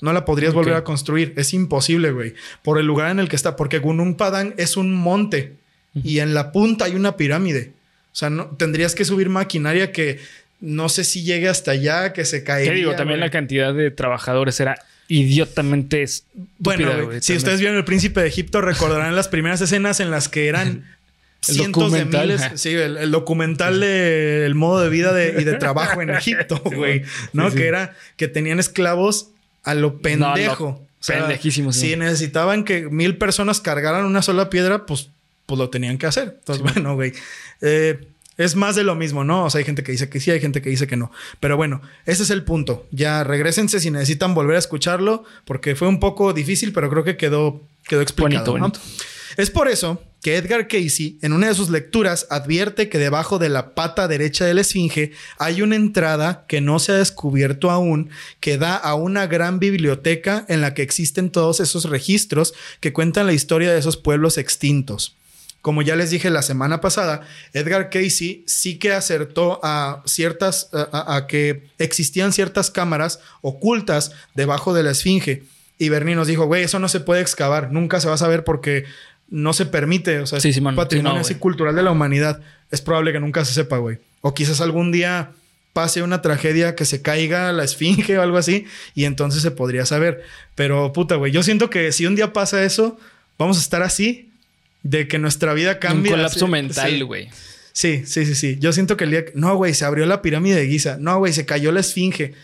No la podrías volver a construir. Es imposible, güey. Por el lugar en el que está. Porque Gunung Padang es un monte. Y en la punta hay una pirámide. O sea, no, tendrías que subir maquinaria que no sé si llegue hasta allá, que se caería. ¿Qué digo? También güey. la cantidad de trabajadores era idiotamente estúpida, Bueno, güey, si ustedes vieron El Príncipe de Egipto, recordarán las primeras escenas en las que eran [LAUGHS] El cientos de miles. Sí, el, el documental de el modo de vida de- y de trabajo en [LAUGHS] Egipto, güey. ¿No? sí, sí. Que era que tenían esclavos a lo pendejo. No, pendejísimo, sí. Si necesitaban que mil personas cargaran una sola piedra, pues, pues lo tenían que hacer. Entonces, [LAUGHS] bueno, güey. Eh, es más de lo mismo, ¿no? O sea, hay gente que dice que sí, hay gente que dice que no. Pero bueno, ese es el punto. Ya regresense si necesitan volver a escucharlo, porque fue un poco difícil, pero creo que quedó, quedó explicado. Bonito, ¿no? bonito. Es por eso que Edgar Casey, en una de sus lecturas, advierte que debajo de la pata derecha de la esfinge hay una entrada que no se ha descubierto aún, que da a una gran biblioteca en la que existen todos esos registros que cuentan la historia de esos pueblos extintos. Como ya les dije la semana pasada, Edgar Casey sí que acertó a ciertas, a, a- a que existían ciertas cámaras ocultas debajo de la esfinge. Y Bernie nos dijo, güey, eso no se puede excavar, nunca se va a saber porque no se permite, o sea, Sí, patrimonio Sí, no, así güey. cultural de la humanidad. Es probable que nunca se sepa, güey. O quizás algún día pase una tragedia que se caiga la esfinge [LAUGHS] o algo así y entonces se podría saber. Pero puta, güey, yo siento que si un día pasa eso, vamos a estar así de que nuestra vida Un cambie. colapso mental, Sí. güey. Sí, sí, sí, sí. Yo siento que el día... que- No, güey, se abrió la pirámide de Giza. No, güey, se cayó la esfinge.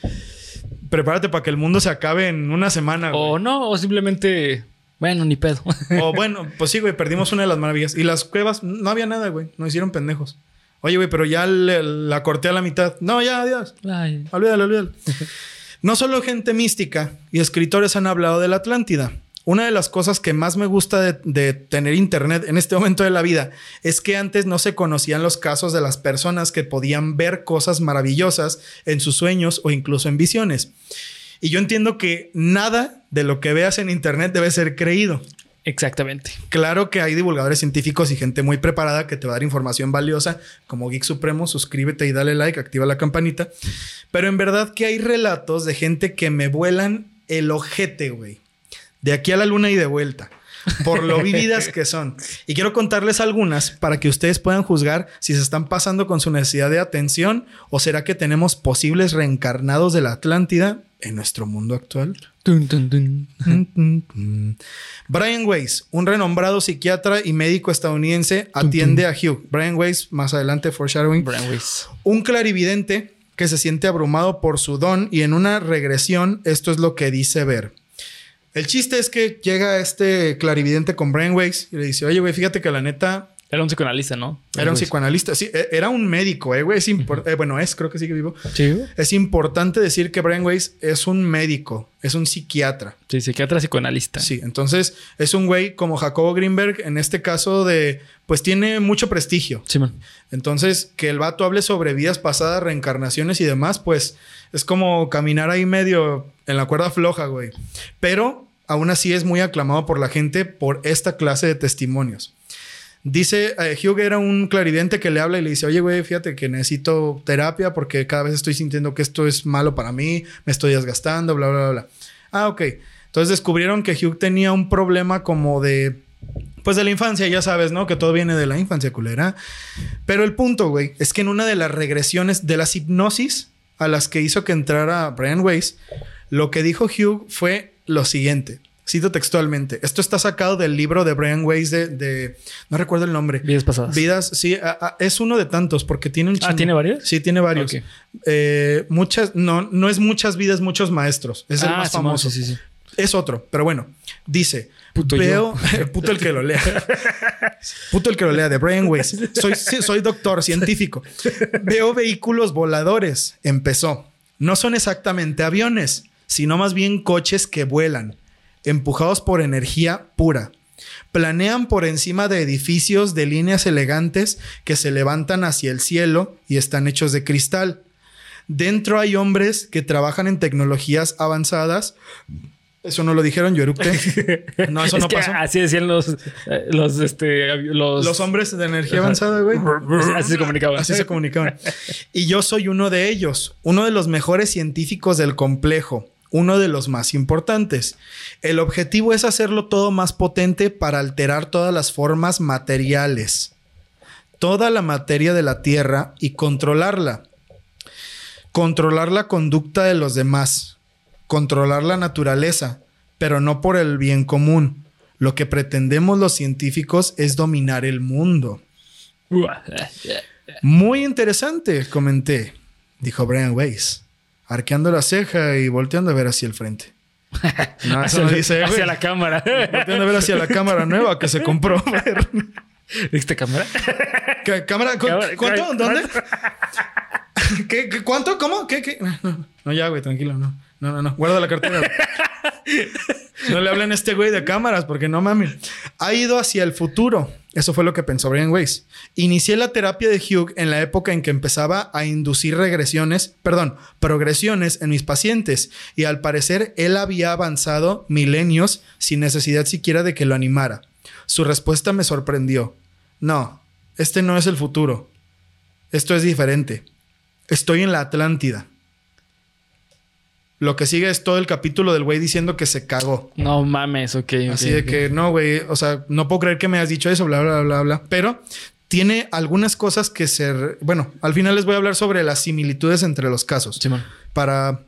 Prepárate para que el mundo se acabe en una semana, güey. O no, o simplemente. Bueno, ni pedo. O [LAUGHS] bueno, pues sí, güey, perdimos una de las maravillas. Y las cuevas, no había nada, güey. Nos hicieron pendejos. Oye, güey, pero ya le- la corté a la mitad. No, ya, adiós. Ay. Olvídalo, olvídalo. No solo gente mística y escritores han hablado de la Atlántida. Una de las cosas que más me gusta de, de tener internet en este momento de la vida es que antes no se conocían los casos de las personas que podían ver cosas maravillosas en sus sueños o incluso en visiones. Y yo entiendo que nada de lo que veas en internet debe ser creído. Exactamente. Claro que hay divulgadores científicos y gente muy preparada que te va a dar información valiosa, como Geek Supremo. Suscríbete y dale like, activa la campanita. Pero en verdad que hay relatos de gente que me vuelan el ojete, güey. De aquí a la luna y de vuelta. Por lo [LAUGHS] vividas que son. Y quiero contarles algunas para que ustedes puedan juzgar si se están pasando con su necesidad de atención o será que tenemos posibles reencarnados de la Atlántida en nuestro mundo actual. Brian Weiss, un renombrado psiquiatra y médico estadounidense, atiende a Hugh. Brian Weiss, más adelante, foreshadowing, Brian Weiss. un clarividente que se siente abrumado por su don y en una regresión esto es lo que dice ver. El chiste es que llega este clarividente con Brian Weiss y le dice, oye, güey, fíjate que la neta Era un psicoanalista, ¿no? era un psicoanalista. Sí, e- era un médico, eh, güey. Es impor- eh, bueno, es, creo que sigue vivo. Sí, güey. Es importante decir que Brian Weiss es un médico, es un psiquiatra. Sí, psiquiatra psicoanalista. Sí, entonces es un güey como Jacobo Greenberg, en este caso de, pues tiene mucho prestigio. Sí, man. Entonces, que el vato hable sobre vidas pasadas, reencarnaciones y demás, pues es como caminar ahí medio en la cuerda floja, güey. Pero aún así es muy aclamado por la gente por esta clase de testimonios. Dice, eh, Hugh era un clarividente que le habla y le dice, oye, güey, fíjate que necesito terapia porque cada vez estoy sintiendo que esto es malo para mí, me estoy desgastando, bla, bla, bla, bla. Ah, ok. Entonces descubrieron que Hugh tenía un problema como de, pues de la infancia, ya sabes, ¿no? Que todo viene de la infancia culera. Pero el punto, güey, es que en una de las regresiones de las hipnosis a las que hizo que entrara Brian Weiss, lo que dijo Hugh fue lo siguiente. Cito textualmente. Esto está sacado del libro de Brian Weiss de, de- no recuerdo el nombre. Vidas pasadas. Vidas, sí, a- a- es uno de tantos porque tiene un Ah, chingo. ¿tiene varios? Sí, tiene varios. Eh, muchas, no, no es muchas vidas, muchos maestros. Es el Ah, más famoso. sí, sí, sí. Es otro, pero bueno, dice. Puto yo. veo, [LAUGHS] puto el que lo lea. [LAUGHS] puto el que lo lea, de Brian Weiss. Soy, soy doctor científico. [LAUGHS] Veo vehículos voladores. Empezó. No son exactamente aviones, sino más bien coches que vuelan, empujados por energía pura. Planean por encima de edificios de líneas elegantes que se levantan hacia el cielo y están hechos de cristal. Dentro hay hombres que trabajan en tecnologías avanzadas. Eso no lo dijeron, yo eructé. [LAUGHS] No, eso Es no que pasó. Así decían los, eh, los, este, los, Los hombres de energía avanzada, güey. Así se comunicaban. Así se comunicaban. Y yo soy uno de ellos, uno de los mejores científicos del complejo, uno de los más importantes. El objetivo es hacerlo todo más potente para alterar todas las formas materiales, toda la materia de la Tierra y controlarla. Controlar la conducta de los demás, controlar la naturaleza, pero no por el bien común. Lo que pretendemos los científicos es dominar el mundo. [LAUGHS] Muy interesante, comenté, dijo Brian Weiss, arqueando la ceja y volteando a ver hacia el frente. [LAUGHS] No, eso hacia, no dice, hacia la cámara. Volteando a ver hacia la cámara nueva que se compró. [LAUGHS] ¿Viste cámara? ¿Qué, ¿Cámara? ¿Cu- Cámara- ¿Cuánto? ¿Dónde? [LAUGHS] ¿Qué, qué- ¿Cuánto? ¿Cómo? ¿Qué? qué? No, no, ya, güey, tranquilo, no. No, no, no. Guarda la cartera. [LAUGHS] No le hablen a este güey de cámaras porque no mames. Ha ido hacia el futuro. Eso fue lo que pensó Brian Weiss. Inicié la terapia de Hugh en la época en que empezaba a inducir regresiones, perdón, progresiones en mis pacientes y al parecer él había avanzado milenios sin necesidad siquiera de que lo animara. Su respuesta me sorprendió. No, este no es el futuro. Esto es diferente. Estoy en la Atlántida. Lo que sigue es todo el capítulo del güey diciendo que se cagó. No mames, ok. Así de que no, güey. O sea, no puedo creer que me hayas dicho eso, bla, bla, bla, bla. Pero tiene algunas cosas que ser. Bueno, al final les voy a hablar sobre las similitudes entre los casos Simón. para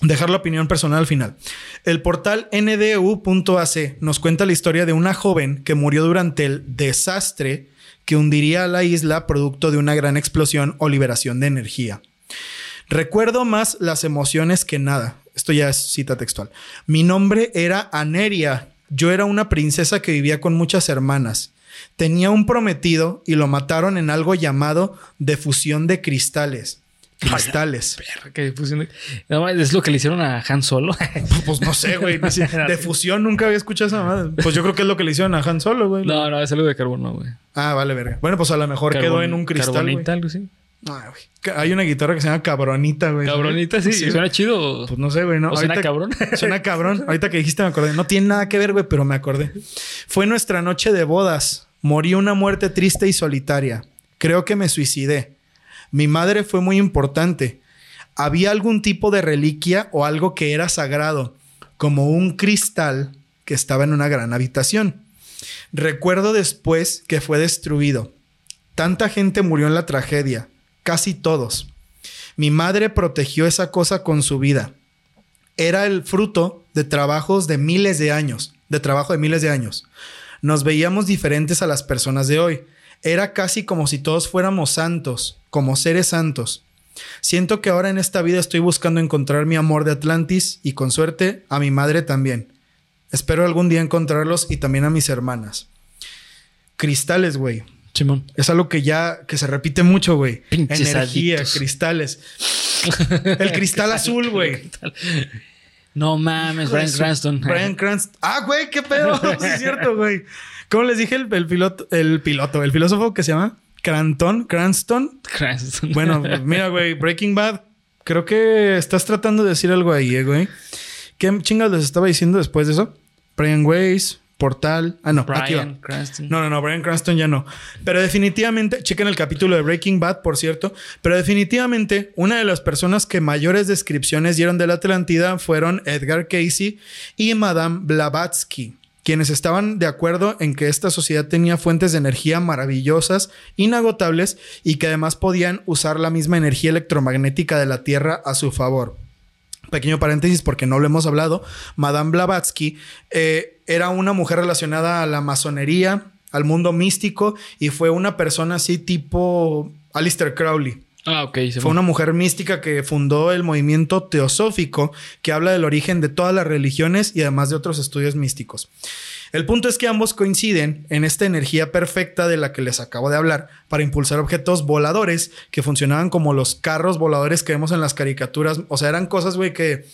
dejar la opinión personal al final. El portal ndu.ac nos cuenta la historia de una joven que murió durante el desastre que hundiría a la isla producto de una gran explosión o liberación de energía. Recuerdo más las emociones que nada. Esto ya es cita textual. Mi nombre era Aneria. Yo era una princesa que vivía con muchas hermanas. Tenía un prometido y lo mataron en algo llamado defusión de cristales. Cristales. Perra, qué difusión de- No, es lo que le hicieron a Han Solo. Pues no sé, güey. [LAUGHS] Dice, De fusión nunca había escuchado esa madre. Pues yo creo que es lo que le hicieron a Han Solo, güey. no, no, es algo de carbono, güey. Ah, vale, verga. Bueno, pues a lo mejor quedó en un cristal. Carbonita, algo así. Ay, güey. Ca- Hay una guitarra que se llama Cabronita, güey. Cabronita, sí. Sí. ¿Suena chido? Pues no sé, güey. No. ¿O suena Ahorita- cabrón? [LAUGHS] Suena cabrón. Ahorita que dijiste me acordé. No tiene nada que ver, güey, pero me acordé. Fue nuestra noche de bodas. Morí una muerte triste y solitaria. Creo que me suicidé. Mi madre fue muy importante. Había algún tipo de reliquia o algo que era sagrado, como un cristal que estaba en una gran habitación. Recuerdo después que fue destruido. Tanta gente murió en la tragedia, casi todos. Mi madre protegió esa cosa con su vida. Era el fruto de trabajos de miles de años, de trabajo de miles de años. Nos veíamos diferentes a las personas de hoy. Era casi como si todos fuéramos santos, como seres santos. Siento que ahora en esta vida estoy buscando encontrar mi amor de Atlantis y con suerte a mi madre también. Espero algún día encontrarlos y también a mis hermanas. Cristales, güey. Simón. Es algo que ya que se repite mucho, güey. Energía, adictos. cristales. [LAUGHS] El cristal azul, güey. No mames, Brian Cranston. Brian Cranston. Ah, güey, qué pedo. [LAUGHS] sí, es cierto, güey. ¿Cómo les dije el, el piloto? El piloto, el filósofo que se llama Cranton, Cranston. Cranston. Bueno, [LAUGHS] mira, güey, Breaking Bad. Creo que estás tratando de decir algo ahí, eh, güey. ¿Qué chingas les estaba diciendo después de eso? Brian Weiss, Portal. Ah, no, aquí va. Brian Cranston. No, no, no, Brian Cranston ya no. Pero definitivamente, chequen el capítulo de Breaking Bad, por cierto. Pero definitivamente, una de las personas que mayores descripciones dieron de la Atlántida fueron Edgar Casey y Madame Blavatsky, quienes estaban de acuerdo en que esta sociedad tenía fuentes de energía maravillosas, inagotables y que además podían usar la misma energía electromagnética de la Tierra a su favor. pequeño paréntesis porque no lo hemos hablado, Madame Blavatsky eh, era una mujer relacionada a la masonería, al mundo místico y fue una persona así tipo Alistair Crowley. Ah, ok. se Fue una mujer mística que fundó el movimiento teosófico que habla del origen de todas las religiones y además de otros estudios místicos. El punto es que ambos coinciden en esta energía perfecta de la que les acabo de hablar para impulsar objetos voladores que funcionaban como los carros voladores que vemos en las caricaturas. O sea, eran cosas, güey, que...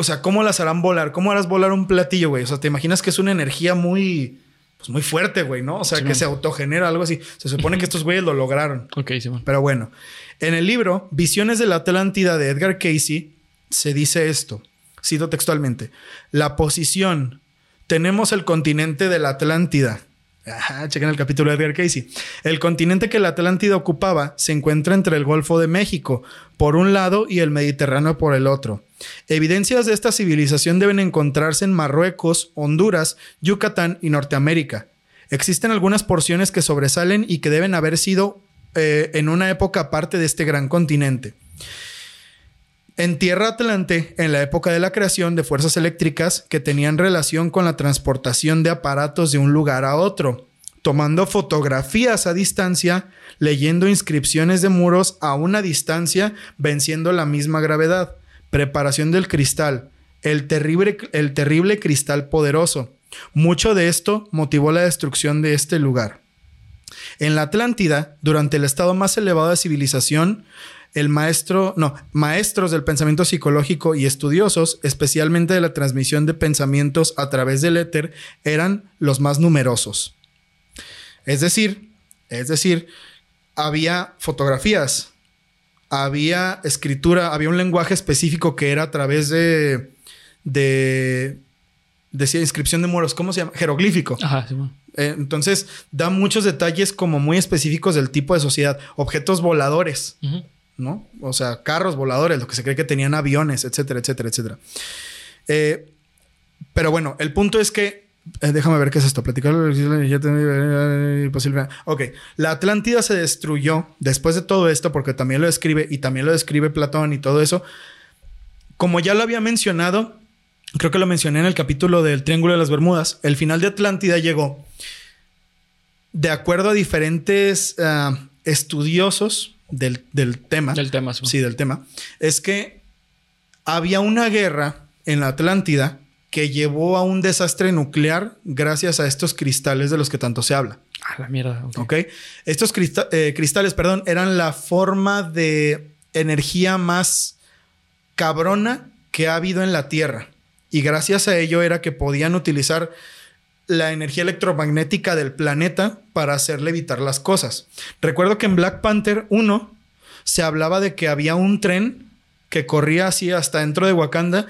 O sea, ¿cómo las harán volar? ¿Cómo harás volar un platillo, güey? O sea, te imaginas que es una energía muy... Pues muy fuerte, güey, ¿no? O sea, Sí, que man. se autogenera algo así. Se supone que estos güeyes lo lograron. Ok, Simón. Pero bueno, en el libro Visiones de la Atlántida de Edgar Casey se dice esto, cito textualmente, la posición, tenemos el continente de la Atlántida. Chequen el capítulo de Edgar Casey. El continente que la Atlántida ocupaba se encuentra entre el Golfo de México por un lado y el Mediterráneo por el otro. Evidencias de esta civilización deben encontrarse en Marruecos, Honduras, Yucatán y Norteamérica. Existen algunas porciones que sobresalen y que deben haber sido eh, en una época aparte de este gran continente. En Tierra Atlante, en la época de la creación de fuerzas eléctricas que tenían relación con la transportación de aparatos de un lugar a otro, tomando fotografías a distancia, leyendo inscripciones de muros a una distancia, venciendo la misma gravedad, preparación del cristal, el terrible, el terrible cristal poderoso. Mucho de esto motivó la destrucción de este lugar. En la Atlántida, durante el estado más elevado de civilización, el maestro, no, maestros del pensamiento psicológico y estudiosos, especialmente de la transmisión de pensamientos a través del éter, eran los más numerosos. Es decir, es decir, había fotografías, había escritura, había un lenguaje específico que era a través de, de, decía inscripción de muros, ¿cómo se llama? Jeroglífico. Ajá, Simón. Eh, entonces, da muchos detalles como muy específicos del tipo de sociedad. Objetos voladores, Ujú. ¿No? O sea, carros voladores, lo que se cree que tenían aviones, etcétera, etcétera, etcétera. Eh, pero bueno, el punto es que. eh, déjame ver qué es esto. Platicar ya te- posible. Ok. La Atlántida se destruyó después de todo esto, porque también lo describe y también lo describe Platón y todo eso. Como ya lo había mencionado, creo que lo mencioné en el capítulo del Triángulo de las Bermudas, el final de Atlántida llegó de acuerdo a diferentes ah, estudiosos del, del tema. Del tema, Simón. Sí, del tema. Es que había una guerra en la Atlántida que llevó a un desastre nuclear gracias a estos cristales de los que tanto se habla. Ah, la mierda. ok. ¿Ok? Estos crista- eh, cristales, perdón, eran la forma de energía más cabrona que ha habido en la Tierra. Y gracias a ello era que podían utilizar la energía electromagnética del planeta para hacer levitar las cosas. Recuerdo que en Black Panther 1 se hablaba de que había un tren que corría así hasta dentro de Wakanda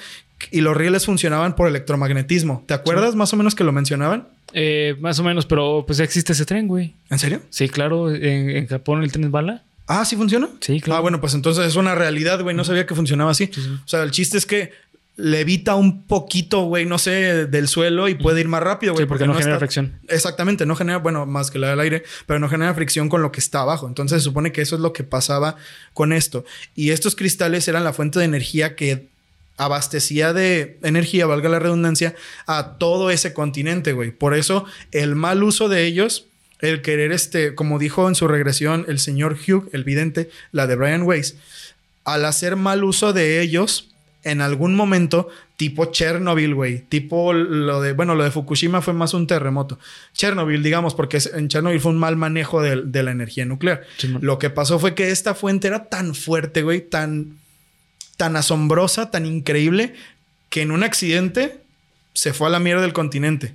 y los rieles funcionaban por electromagnetismo. ¿Te acuerdas más o menos que lo mencionaban? Eh, más o menos, pero pues ya existe ese tren, güey. ¿En serio? Sí, claro. En, en Japón el tren es bala. Ah, ¿sí funciona? Sí, claro. Ah, bueno, pues entonces es una realidad, güey. No sabía que funcionaba así. Sí, sí. O sea, el chiste es que levita un poquito, güey, no sé, del suelo y puede ir más rápido, güey. Sí, porque no genera está- fricción. Exactamente, no genera, bueno, más que la del aire, pero no genera fricción con lo que está abajo. Entonces se supone que eso es lo que pasaba con esto. Y estos cristales eran la fuente de energía que abastecía de energía, valga la redundancia, a todo ese continente, güey. Por eso el mal uso de ellos, el querer, este, como dijo en su regresión el señor Hugh, el vidente, la de Brian Weiss, al hacer mal uso de ellos, en algún momento, tipo Chernobyl, güey, tipo lo de, bueno, lo de Fukushima fue más un terremoto. Chernobyl, digamos, porque en Chernobyl fue un mal manejo de, de la energía nuclear. Lo que pasó fue que esta fuente era tan fuerte, güey, tan, tan asombrosa, tan increíble, que en un accidente se fue a la mierda del continente,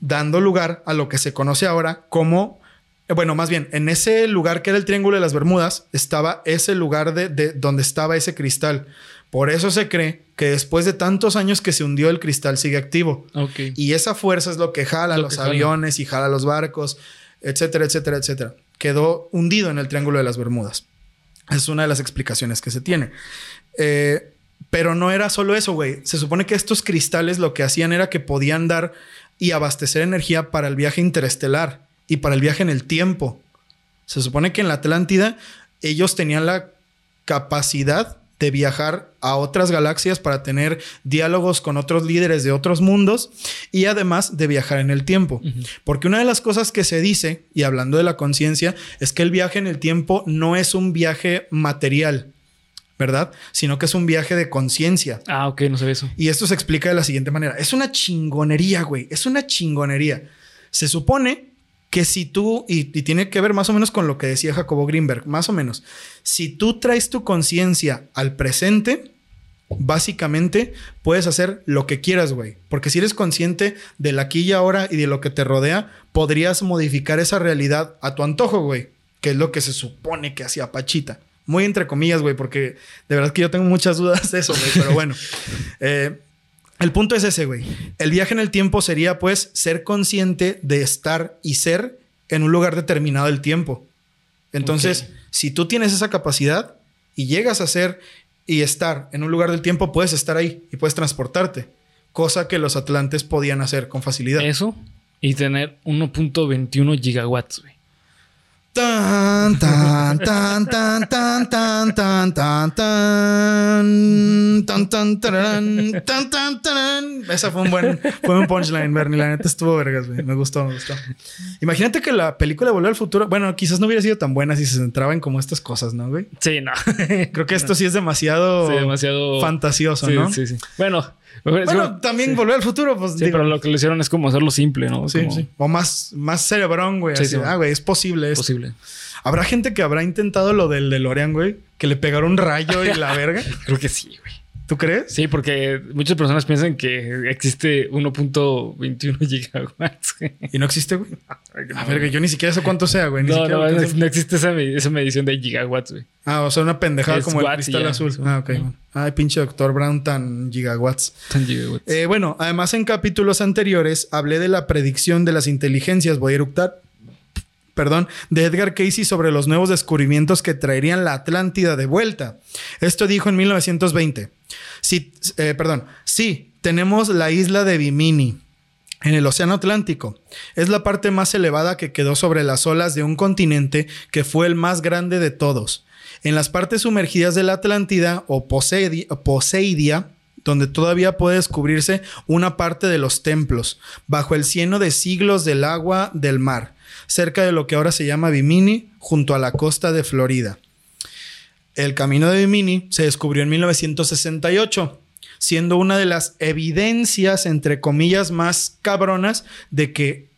dando lugar a lo que se conoce ahora como, bueno, más bien, en ese lugar que era el Triángulo de las Bermudas, estaba ese lugar de, de donde estaba ese cristal. Por eso se cree que después de tantos años que se hundió el cristal sigue activo. Y esa fuerza es lo que jala Lo los que jala. aviones y jala los barcos, etcétera, etcétera, etcétera. Quedó hundido en el Triángulo de las Bermudas. Es una de las explicaciones que se tiene. Eh, pero no era solo eso, güey. Se supone que estos cristales lo que hacían era que podían dar y abastecer energía para el viaje interestelar y para el viaje en el tiempo. Se supone que en la Atlántida ellos tenían la capacidad de viajar a otras galaxias para tener diálogos con otros líderes de otros mundos y además de viajar en el tiempo. Porque una de las cosas que se dice, y hablando de la conciencia, es que el viaje en el tiempo no es un viaje material. ¿verdad? Sino que es un viaje de conciencia. Ah, ok, no sé eso. Y esto se explica de la siguiente manera. Es una chingonería, güey. Es una chingonería. Se supone que si tú, y, tiene que ver más o menos con lo que decía Jacobo Greenberg, más o menos, si tú traes tu conciencia al presente, básicamente puedes hacer lo que quieras, güey. Porque si eres consciente del aquí y ahora y de lo que te rodea, podrías modificar esa realidad a tu antojo, güey. Que es lo que se supone que hacía Pachita. Muy entre comillas, güey, porque de verdad que yo tengo muchas dudas de eso, güey. Pero bueno, [LAUGHS] eh, el punto es ese, güey. El viaje en el tiempo sería, pues, ser consciente de estar y ser en un lugar determinado del tiempo. Entonces, si tú tienes esa capacidad y llegas a ser y estar en un lugar del tiempo, puedes estar ahí y puedes transportarte. Cosa que los atlantes podían hacer con facilidad. Eso y tener 1.21 gigawatts, güey. Tan, tan, tan, tan, tan, tan, tan, tan, tan, tan, tan, tan, tan, tan. Esa fue un buen, fue un punchline, Bernie. La neta estuvo vergas, güey. Me gustó, me gustó. Imagínate que la película Volver al Futuro, bueno, quizás no hubiera sido tan buena si se centraba en como estas cosas, ¿no, güey? Sí, no. Creo que esto sí es demasiado, Sí, demasiado fantasioso, Sí, ¿no? sí, sí. Bueno, Bueno, también Volver al Futuro, pues sí, digo, pero lo que le hicieron es como hacerlo simple, ¿no? sí, Como sí. O más, más cerebrón, güey. Sí, así, sí. ah, güey, es posible esto. posible. Habrá gente que habrá intentado lo del DeLorean, güey, que le pegaron un rayo y la [LAUGHS] verga. Creo que sí, güey. ¿Tú crees? Sí, porque muchas personas piensan que existe 1.21 gigawatts. Y no existe, güey. A ver, yo ni siquiera sé cuánto sea, güey. Ni No, no, existe esa, esa medición de gigawatts, güey. Ah, o sea, una pendejada Es como el cristal azul. Ah, ok. Ay, pinche doctor Brown tan gigawatts. Tan gigawatts. Eh, bueno, además en capítulos anteriores hablé de la predicción de las inteligencias. Voy a eructar. Perdón, de Edgar Casey sobre los nuevos descubrimientos que traerían la Atlántida de vuelta. Esto dijo en 1920. Sí, eh, perdón, sí, tenemos la isla de Bimini en el Océano Atlántico. Es la parte más elevada que quedó sobre las olas de un continente que fue el más grande de todos. En las partes sumergidas de la Atlántida o Poseidi- Poseidia, donde todavía puede descubrirse una parte de los templos, bajo el cieno de siglos del agua del mar, cerca de lo que ahora se llama Bimini, junto a la costa de Florida. El camino de Bimini se descubrió en 1968, siendo una de las evidencias, entre comillas, más cabronas de que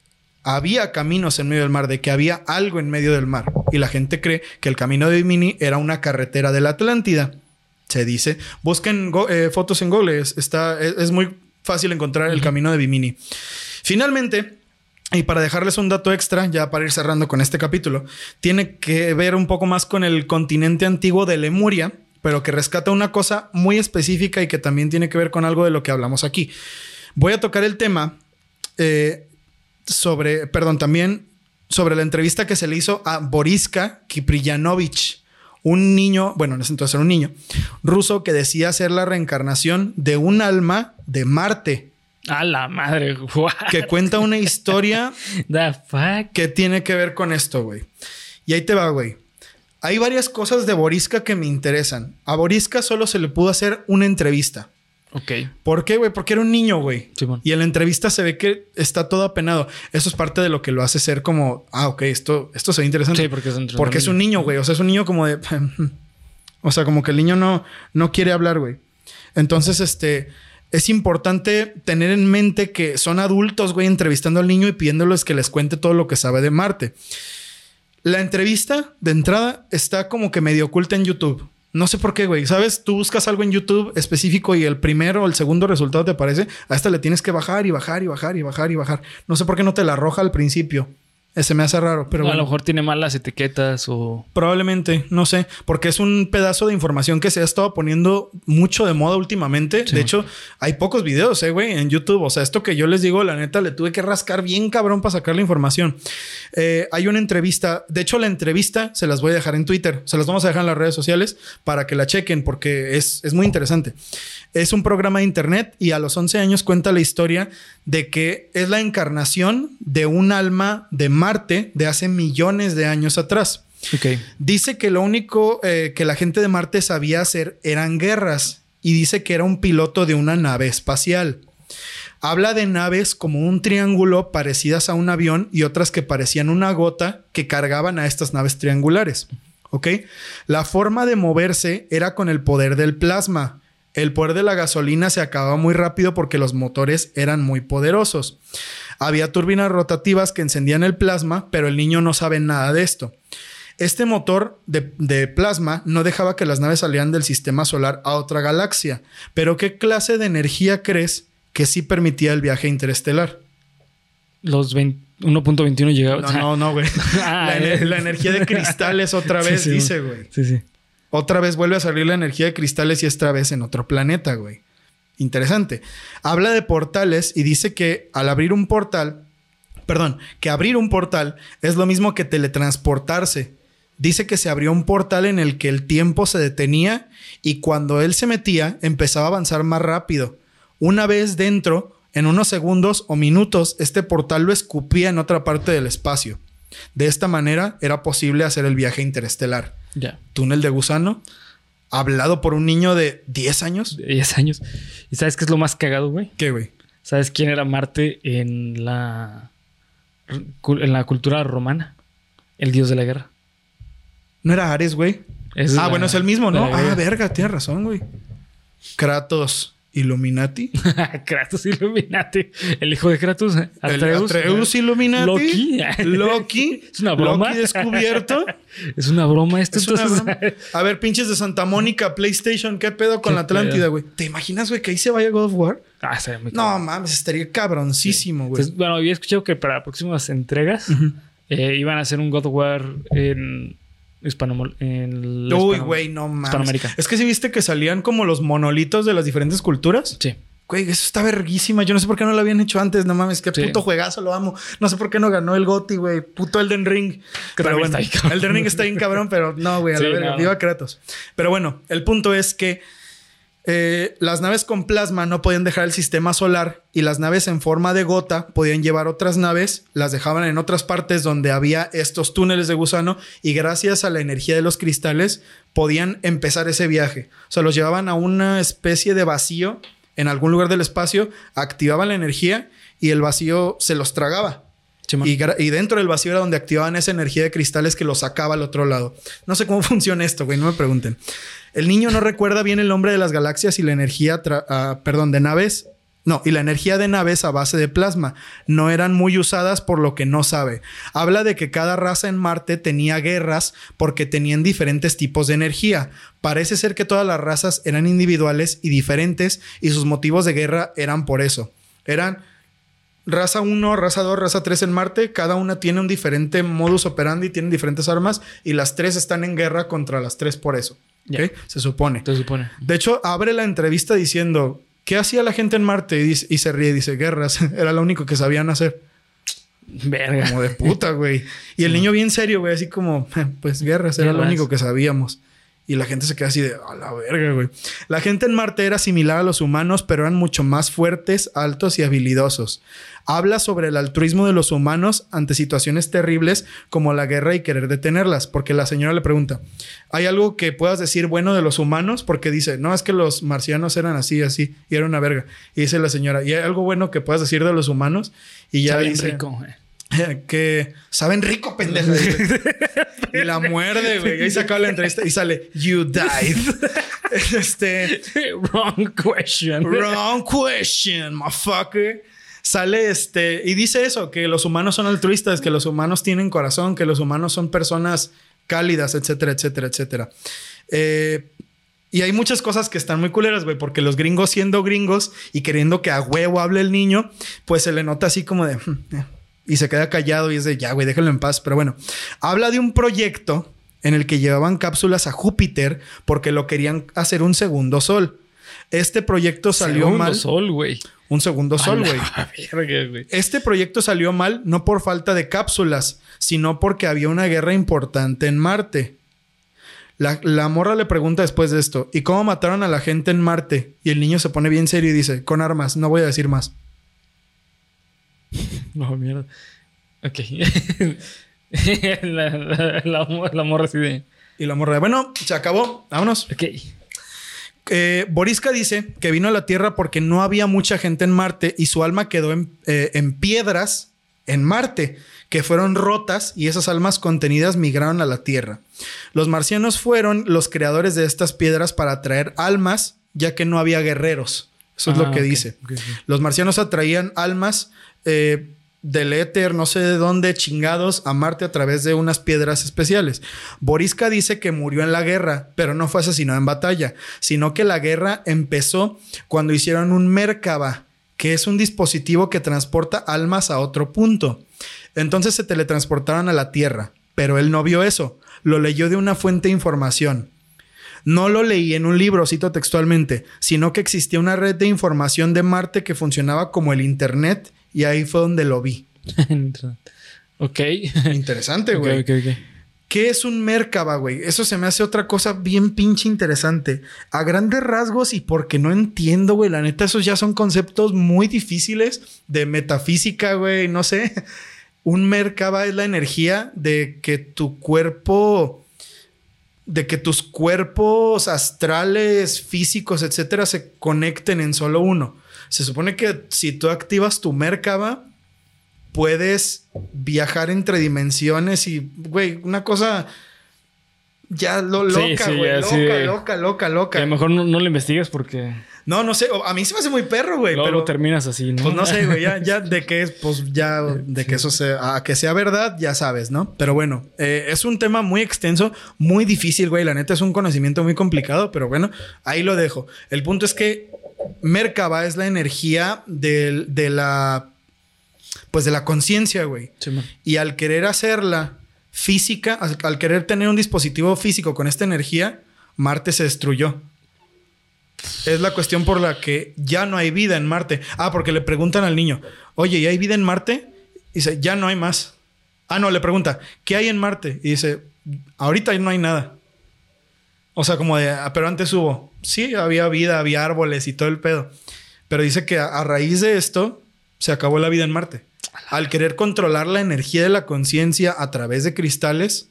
había caminos en medio del mar, de que había algo en medio del mar. Y la gente cree que el camino de Bimini era una carretera de la Atlántida. Se dice. Busquen eh, fotos en Google. Es, está, es, es muy fácil encontrar el camino de Bimini. Finalmente, y para dejarles un dato extra, ya para ir cerrando con este capítulo, tiene que ver un poco más con el continente antiguo de Lemuria, pero que rescata una cosa muy específica y que también tiene que ver con algo de lo que hablamos aquí. Voy a tocar el tema eh, sobre, perdón, también sobre la entrevista que se le hizo a Boriska Kipriyanovich, un niño, bueno, en ese entonces era un niño, ruso que decía ser la reencarnación de un alma de Marte, A la madre, [LAUGHS] what que cuenta una historia the fuck. que tiene que ver con esto, güey. Y ahí te va, güey. Hay varias cosas de Boriska que me interesan. A Boriska solo se le pudo hacer una entrevista. Ok. ¿Por qué, güey? Porque era un niño, güey. Y en la entrevista se ve que está todo apenado. Eso es parte de lo que lo hace ser como, ah, ok, esto, esto se ve interesante. Sí, porque es Porque es un niño, güey. O sea, es un niño como de. [LAUGHS] o sea, como que el niño no, no quiere hablar, güey. Entonces, este. Es importante tener en mente que son adultos, güey, entrevistando al niño y pidiéndoles que les cuente todo lo que sabe de Marte. La entrevista de entrada está como que medio oculta en YouTube. No sé por qué, güey. ¿Sabes? Tú buscas algo en YouTube específico y el primero o el segundo resultado te aparece. A esta le tienes que bajar y bajar y bajar y bajar y bajar. No sé por qué no te la arroja al principio. Ese me hace raro, pero a bueno. lo mejor tiene malas etiquetas o. Probablemente, no sé, porque es un pedazo de información que se ha estado poniendo mucho de moda últimamente. Sí. De hecho, hay pocos videos, eh, güey, en YouTube. O sea, esto que yo les digo, la neta, le tuve que rascar bien cabrón para sacar la información. Eh, hay una entrevista, de hecho, la entrevista se las voy a dejar en Twitter, se las vamos a dejar en las redes sociales para que la chequen, porque es, es muy interesante. Es un programa de internet y a los 11 años cuenta la historia de que es la encarnación de un alma de Marte de hace millones de años atrás. Ok. Dice que lo único eh, que la gente de Marte sabía hacer eran guerras y dice que era un piloto de una nave espacial. Habla de naves como un triángulo parecidas a un avión y otras que parecían una gota que cargaban a estas naves triangulares. ¿Ok? La forma de moverse era con el poder del plasma. El poder de la gasolina se acababa muy rápido porque los motores eran muy poderosos. Había turbinas rotativas que encendían el plasma, pero el niño no sabe nada de esto. Este motor de, de, plasma no dejaba que las naves salieran del sistema solar a otra galaxia. Pero ¿qué clase de energía crees que sí permitía el viaje interestelar? Los 1.21 llegaba. No, no, no, güey. [LAUGHS] Ah, la, eh. la energía de cristales otra [LAUGHS] Sí, vez, sí, dice, güey. Sí, sí. Otra vez vuelve a salir la energía de cristales y esta vez en otro planeta, güey. Interesante. Habla de portales y dice que al abrir un portal, perdón, que abrir un portal es lo mismo que teletransportarse. Dice que se abrió un portal en el que el tiempo se detenía y cuando él se metía empezaba a avanzar más rápido. Una vez dentro, en unos segundos o minutos, este portal lo escupía en otra parte del espacio. De esta manera era posible hacer el viaje interestelar. Túnel de gusano, hablado por un niño de 10 años. De 10 años. ¿Y sabes qué es lo más cagado, güey? ¿Qué, güey? ¿Sabes quién era Marte en la, en la cultura romana? El dios de la guerra. ¿No era Ares, güey? Es ah, la- bueno, es el mismo, ¿no? Ah, verga, tienes razón, güey. Kratos, Illuminati. [LAUGHS] Kratos Illuminati. El hijo de Kratos. ¿eh? El Atreus. Atreus Illuminati. Loki. Loki. [LAUGHS] Es una broma. Loki descubierto. [LAUGHS] Es una broma esto. Es una entonces. broma. A ver, pinches de Santa Mónica, PlayStation, ¿qué pedo con ¿Qué la Atlántida, güey? ¿Te imaginas, güey, que ahí se vaya God of War? ah, muy No mames, estaría cabroncísimo, güey. Bueno, había escuchado que para próximas entregas eh, iban a hacer un God of War en Hispano... En Uy, güey, no mames. Hispanoamérica. Es que si viste que salían como los monolitos de las diferentes culturas. Sí. Güey, eso está verguísima. Yo no sé por qué no lo habían hecho antes. No mames, qué Sí. puto juegazo, lo amo. No sé por qué no ganó el GOTY, güey. Puto Elden Ring. Pero bueno, está cabrón. Elden Ring está bien cabrón, pero no, güey, a la Sí, verga. no. Viva Kratos. Pero bueno, el punto es que eh, las naves con plasma no podían dejar el sistema solar y las naves en forma de gota podían llevar otras naves, las dejaban en otras partes donde había estos túneles de gusano y gracias a la energía de los cristales podían empezar ese viaje. O sea, los llevaban a una especie de vacío en algún lugar del espacio, activaban la energía y el vacío se los tragaba. Y, dentro del vacío era donde activaban esa energía de cristales que los sacaba al otro lado. No sé cómo [LAUGHS] funciona esto, güey, no me pregunten. El niño no recuerda bien el nombre de las galaxias y la energía, ah, perdón, de naves. No, y la energía de naves a base de plasma no eran muy usadas por lo que no sabe. Habla de que cada raza en Marte tenía guerras porque tenían diferentes tipos de energía. Parece ser que todas las razas eran individuales y diferentes y sus motivos de guerra eran por eso. Eran raza 1, raza 2, raza 3 en Marte, cada una tiene un diferente modus operandi, tienen diferentes armas y las tres están en guerra contra las tres por eso. Se supone. Se supone. De hecho, abre la entrevista diciendo, ¿qué hacía la gente en Marte? Y, dice- y se ríe, dice, guerras. [LAUGHS] Era lo único que sabían hacer. Verga. Como de puta, güey. Y el niño bien serio, güey, así como, [LAUGHS] pues guerras, era lo único que sabíamos. Y la gente se queda así de, a la verga, güey. La gente en Marte era similar a los humanos, pero eran mucho más fuertes, altos y habilidosos. Habla sobre el altruismo de los humanos ante situaciones terribles como la guerra y querer detenerlas, porque la señora le pregunta, ¿hay algo que puedas decir bueno de los humanos? Porque dice, no, es que los marcianos eran así, así, y era una verga. Y dice la señora, ¿y hay algo bueno que puedas decir de los humanos? Y ya Está bien dice, rico, güey. [LAUGHS] que saben rico, pendejo. y la muerde, güey. Y se acaba la entrevista y sale, You died. [LAUGHS] este, Wrong question. wrong question, motherfucker. Sale este, y dice eso: que los humanos son altruistas, que los humanos tienen corazón, que los humanos son personas cálidas, etcétera, etcétera, etcétera. Eh, y hay muchas cosas que están muy culeras, güey, porque los gringos siendo gringos y queriendo que a huevo hable el niño, pues se le nota así como de... Y se queda callado y es de, ya, güey, déjalo en paz. Pero bueno, habla de un proyecto en el que llevaban cápsulas a Júpiter porque lo querían hacer un segundo sol. Este proyecto salió Segundo mal. sol, güey. Un segundo sol, [LAUGHS] güey. Este proyecto salió mal no por falta de cápsulas, sino porque había una guerra importante en Marte. La, la morra le pregunta después de esto, ¿y cómo mataron a la gente en Marte? Y el niño se pone bien serio y dice, con armas, no voy a decir más. [LAUGHS] No, mierda. Ok. [LAUGHS] la, la, la, la morra de. Y la morra, bueno, se acabó, vámonos. Ok. Eh, Boriska dice que vino a la Tierra porque no había mucha gente en Marte y su alma quedó en, eh, en piedras en Marte, que fueron rotas y esas almas contenidas migraron a la Tierra. Los marcianos fueron los creadores de estas piedras para atraer almas, ya que no había guerreros. Eso es Ah, lo que ok, dice. Los marcianos atraían almas eh, del éter, no sé de dónde, chingados, a Marte a través de unas piedras especiales. Boriska dice que murió en la guerra, pero no fue asesinado en batalla, sino que la guerra empezó cuando hicieron un Merkaba, que es un dispositivo que transporta almas a otro punto. Entonces se teletransportaron a la Tierra, pero él no vio eso, lo leyó de una fuente de información. No lo leí en un libro, cito textualmente, sino que existía una red de información de Marte que funcionaba como el Internet y ahí fue donde lo vi. [LAUGHS] ok. Interesante, güey. ¿Qué es un Merkaba, güey? Eso se me hace otra cosa bien pinche interesante. A grandes rasgos y porque no entiendo, güey. La neta, esos ya son conceptos muy difíciles de metafísica, güey. No sé. [LAUGHS] Un Merkaba es la energía de que tu cuerpo, de que tus cuerpos astrales, físicos, etcétera, se conecten en solo uno. Se supone que si tú activas tu Merkaba, puedes viajar entre dimensiones y, güey, una cosa ya lo, Sí, loca, sí, güey. ya, loca, sí loca, loca, Que a loca. lo mejor no, no lo investigues porque No, no sé. A mí se me hace muy perro, güey. luego Pero terminas así, ¿no? pues no sé, güey. Ya, ya de que es, pues ya [LAUGHS] de que eso sea, a que sea verdad, ya sabes, ¿no? Pero bueno, eh, es un tema muy extenso, muy difícil, güey. La neta es un conocimiento muy complicado, pero bueno, ahí lo dejo. El punto es que Merkaba es la energía del- de la, pues de la conciencia, güey. Sí. Y al querer hacerla física, al, al querer tener un dispositivo físico con esta energía, Marte se destruyó. Es la cuestión por la que ya no hay vida en Marte. Ah, porque le preguntan al niño, oye, ¿y hay vida en Marte? Y dice, ya no hay más. Ah, no, le pregunta, ¿qué hay en Marte? Y dice, ahorita no hay nada. O sea, como de, "Ah, pero antes hubo. Sí, había vida, había árboles y todo el pedo. Pero dice que a, a raíz de esto se acabó la vida en Marte. Al querer controlar la energía de la conciencia a través de cristales,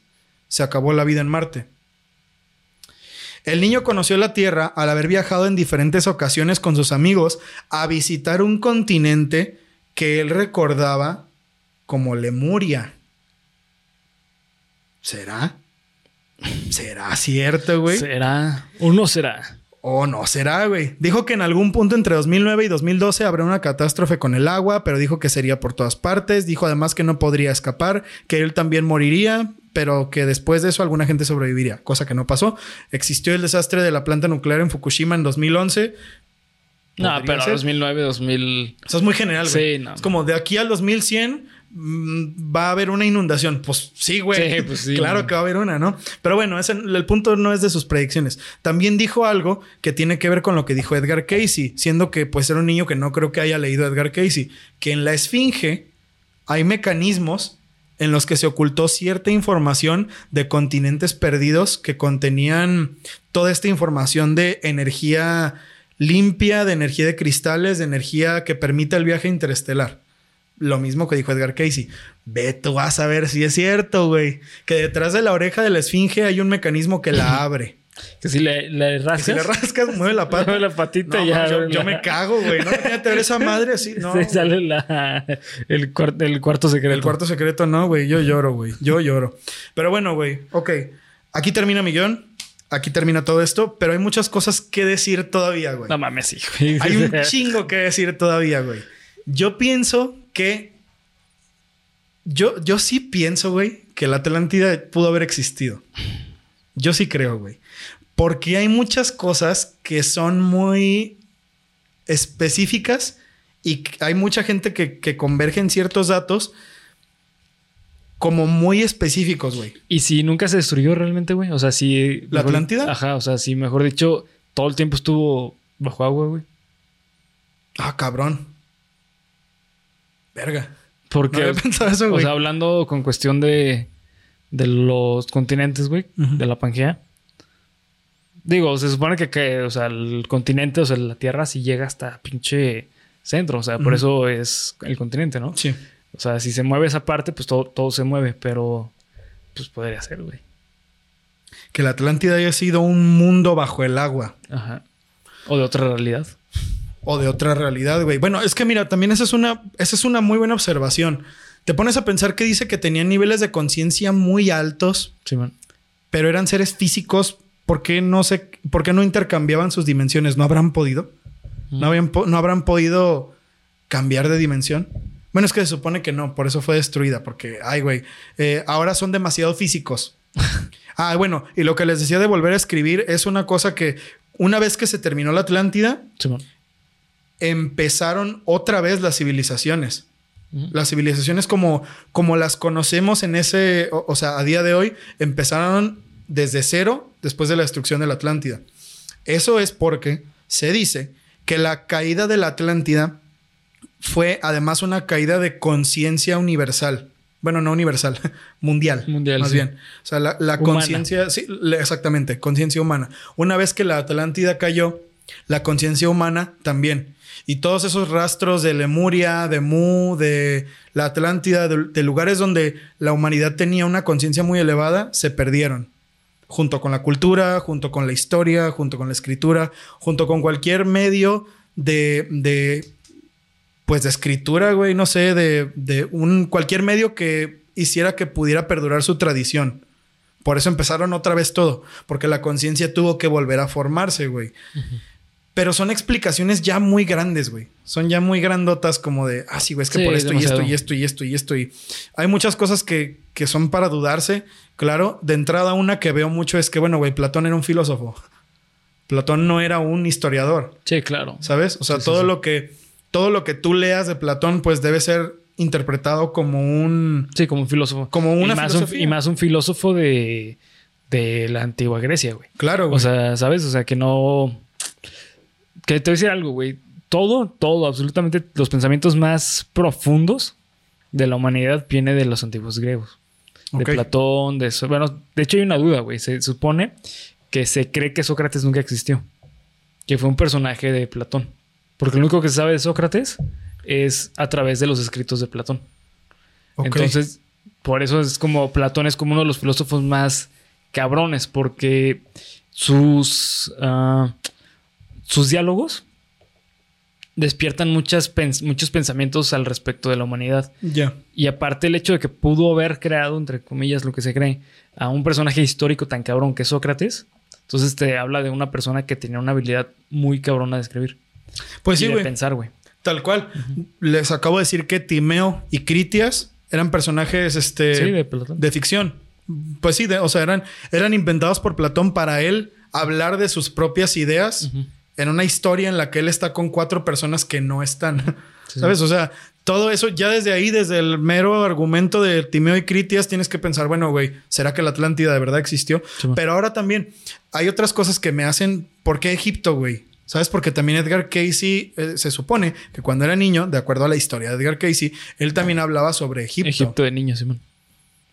se acabó la vida en Marte. El niño conoció la Tierra al haber viajado en diferentes ocasiones con sus amigos a visitar un continente que él recordaba como Lemuria. ¿Será? ¿Será cierto, güey? ¿Será? ¿O no será? O no será, güey. Dijo que en algún punto entre 2009 y 2012 habrá una catástrofe con el agua, pero dijo que sería por todas partes. Dijo además que no podría escapar, que él también moriría, pero que después de eso alguna gente sobreviviría, cosa que no pasó. Existió el desastre de la planta nuclear en Fukushima en 2011. No, pero ser. 2009, 2000... Eso es muy general, güey. Sí, no. Es como de aquí al 2100 mm, va a haber una inundación. Pues sí, güey. Sí, pues sí, [LAUGHS] claro güey. que va a haber una, ¿no? Pero bueno, ese- el punto no es de sus predicciones. También dijo algo que tiene que ver con lo que dijo Edgar Casey, siendo que pues era un niño que no creo que haya leído Edgar Casey, que en la esfinge hay mecanismos en los que se ocultó cierta información de continentes perdidos que contenían toda esta información de energía limpia, de energía de cristales, de energía que permita el viaje interestelar. Lo mismo que dijo Edgar Casey. Ve, tú vas a ver si es cierto, güey. Que detrás de la oreja de la esfinge hay un mecanismo que la [CLEARS THROAT] abre. Que si le, le Que rascas... si le rascas, mueve la [LAUGHS] pata. Mueve la patita No, y ya... yo, la- yo me cago, güey. No, imagínate ver esa madre así. [LAUGHS] No, Se sale la, el, cuar- el cuarto secreto. El cuarto secreto no, güey. Yo lloro, güey. Yo lloro. Pero bueno, güey. Ok. Aquí termina mi guion. Aquí termina todo esto. Pero hay muchas cosas que decir todavía, güey. No mames, sí, güey. Hay un chingo que decir todavía, güey. Yo pienso que... Yo, yo sí pienso, güey, que la Atlántida pudo haber existido. Yo sí creo, güey. Porque hay muchas cosas que son muy específicas y hay mucha gente que, que converge en ciertos datos como muy específicos, güey. ¿Y si nunca se destruyó realmente, güey? O sea, si... ¿La mejor- Atlántida? Ajá, o sea, si mejor dicho, todo el tiempo estuvo bajo agua, güey. Ah, cabrón. Verga. Porque, No había pensado eso, o güey. sea, hablando con cuestión de, de los continentes, güey, de la Pangea. Digo, se supone que, que, o sea, el continente, o sea, la Tierra sí llega hasta pinche centro, o sea, por eso es el continente, ¿no? Sí. O sea, si se mueve esa parte, pues todo, todo se mueve, pero pues podría ser, güey. Que la Atlántida haya sido un mundo bajo el agua. Ajá. O de otra realidad. O de otra realidad, güey. Bueno, es que mira, también esa es una, esa es una muy buena observación. Te pones a pensar que dice que tenían niveles de conciencia muy altos, Sí, man. pero eran seres físicos. ¿Por qué no se, por qué no intercambiaban sus dimensiones? ¿No habrán podido? ¿No, habían ¿No habrán podido cambiar de dimensión? Bueno, es que se supone que no, por eso fue destruida, porque, ay, güey, eh, ahora son demasiado físicos. [LAUGHS] ah, bueno, y lo que les decía de volver a escribir es una cosa que una vez que se terminó la Atlántida, Sí, empezaron otra vez las civilizaciones. Las civilizaciones como, como las conocemos en ese, o, o sea, a día de hoy, empezaron desde cero después de la destrucción de la Atlántida. Eso es porque se dice que la caída de la Atlántida fue además una caída de conciencia universal. Bueno, no universal, [LAUGHS] mundial. Mundial, Más sí. bien. O sea, la, conciencia, sí, exactamente, conciencia humana. Una vez que la Atlántida cayó, la conciencia humana también. Y todos esos rastros de Lemuria, de Mu, de la Atlántida, de, de lugares donde la humanidad tenía una conciencia muy elevada, se perdieron. Junto con la cultura, junto con la historia, junto con la escritura, junto con cualquier medio de, de pues de escritura, güey, no sé, de, de un cualquier medio que hiciera que pudiera perdurar su tradición. Por eso empezaron otra vez todo, porque la conciencia tuvo que volver a formarse, güey. Pero son explicaciones ya muy grandes, güey. Son ya muy grandotas como de, ah, sí, güey, es que Sí, por esto y esto y esto y esto y esto y hay muchas cosas que, que son para dudarse. Claro, de entrada una que veo mucho es que, bueno, güey, Platón era un filósofo. Platón no era un historiador. Sí, claro. ¿Sabes? O sea, Sí, todo sí. lo que todo lo que tú leas de Platón, pues debe ser interpretado como un Sí, como un filósofo. Como una y más un, filosofía. y más un filósofo de, de la antigua Grecia, güey. claro, güey. O sea, ¿sabes? O sea, que no. Que te voy a decir algo, güey. Todo, todo, absolutamente los pensamientos más profundos de la humanidad viene de los antiguos griegos. De. Platón, de eso. Bueno, de hecho hay una duda, güey. Se supone que se cree que Sócrates nunca existió. Que fue un personaje de Platón. Porque lo único que se sabe de Sócrates es a través de los escritos de Platón. Entonces, por eso es como Platón es como uno de los filósofos más cabrones, porque sus, ah, sus diálogos despiertan muchas pens- muchos pensamientos al respecto de la humanidad. ya. Y aparte el hecho de que pudo haber creado, entre comillas, lo que se cree, a un personaje histórico tan cabrón que es Sócrates, entonces te habla de una persona que tenía una habilidad muy cabrona de escribir. Pues y sí, de güey. pensar, güey. Tal cual. Les acabo de decir que Timeo y Critias eran personajes este, Sí, de... ficción. Pues sí, de- o sea, eran, eran inventados por Platón para él hablar de sus propias ideas. En una historia en la que él está con cuatro personas que no están. [LAUGHS] Sí, ¿Sabes? O sea, todo eso, ya desde ahí, desde el mero argumento de Timeo y Critias, tienes que pensar, bueno, güey, ¿será que la Atlántida de verdad existió? Sí. Pero ahora también hay otras cosas que me hacen, ¿por qué Egipto, güey? ¿Sabes? Porque también Edgar Casey eh, se supone que cuando era niño, de acuerdo a la historia de Edgar Casey, él también hablaba sobre Egipto. Egipto de niño, Simón.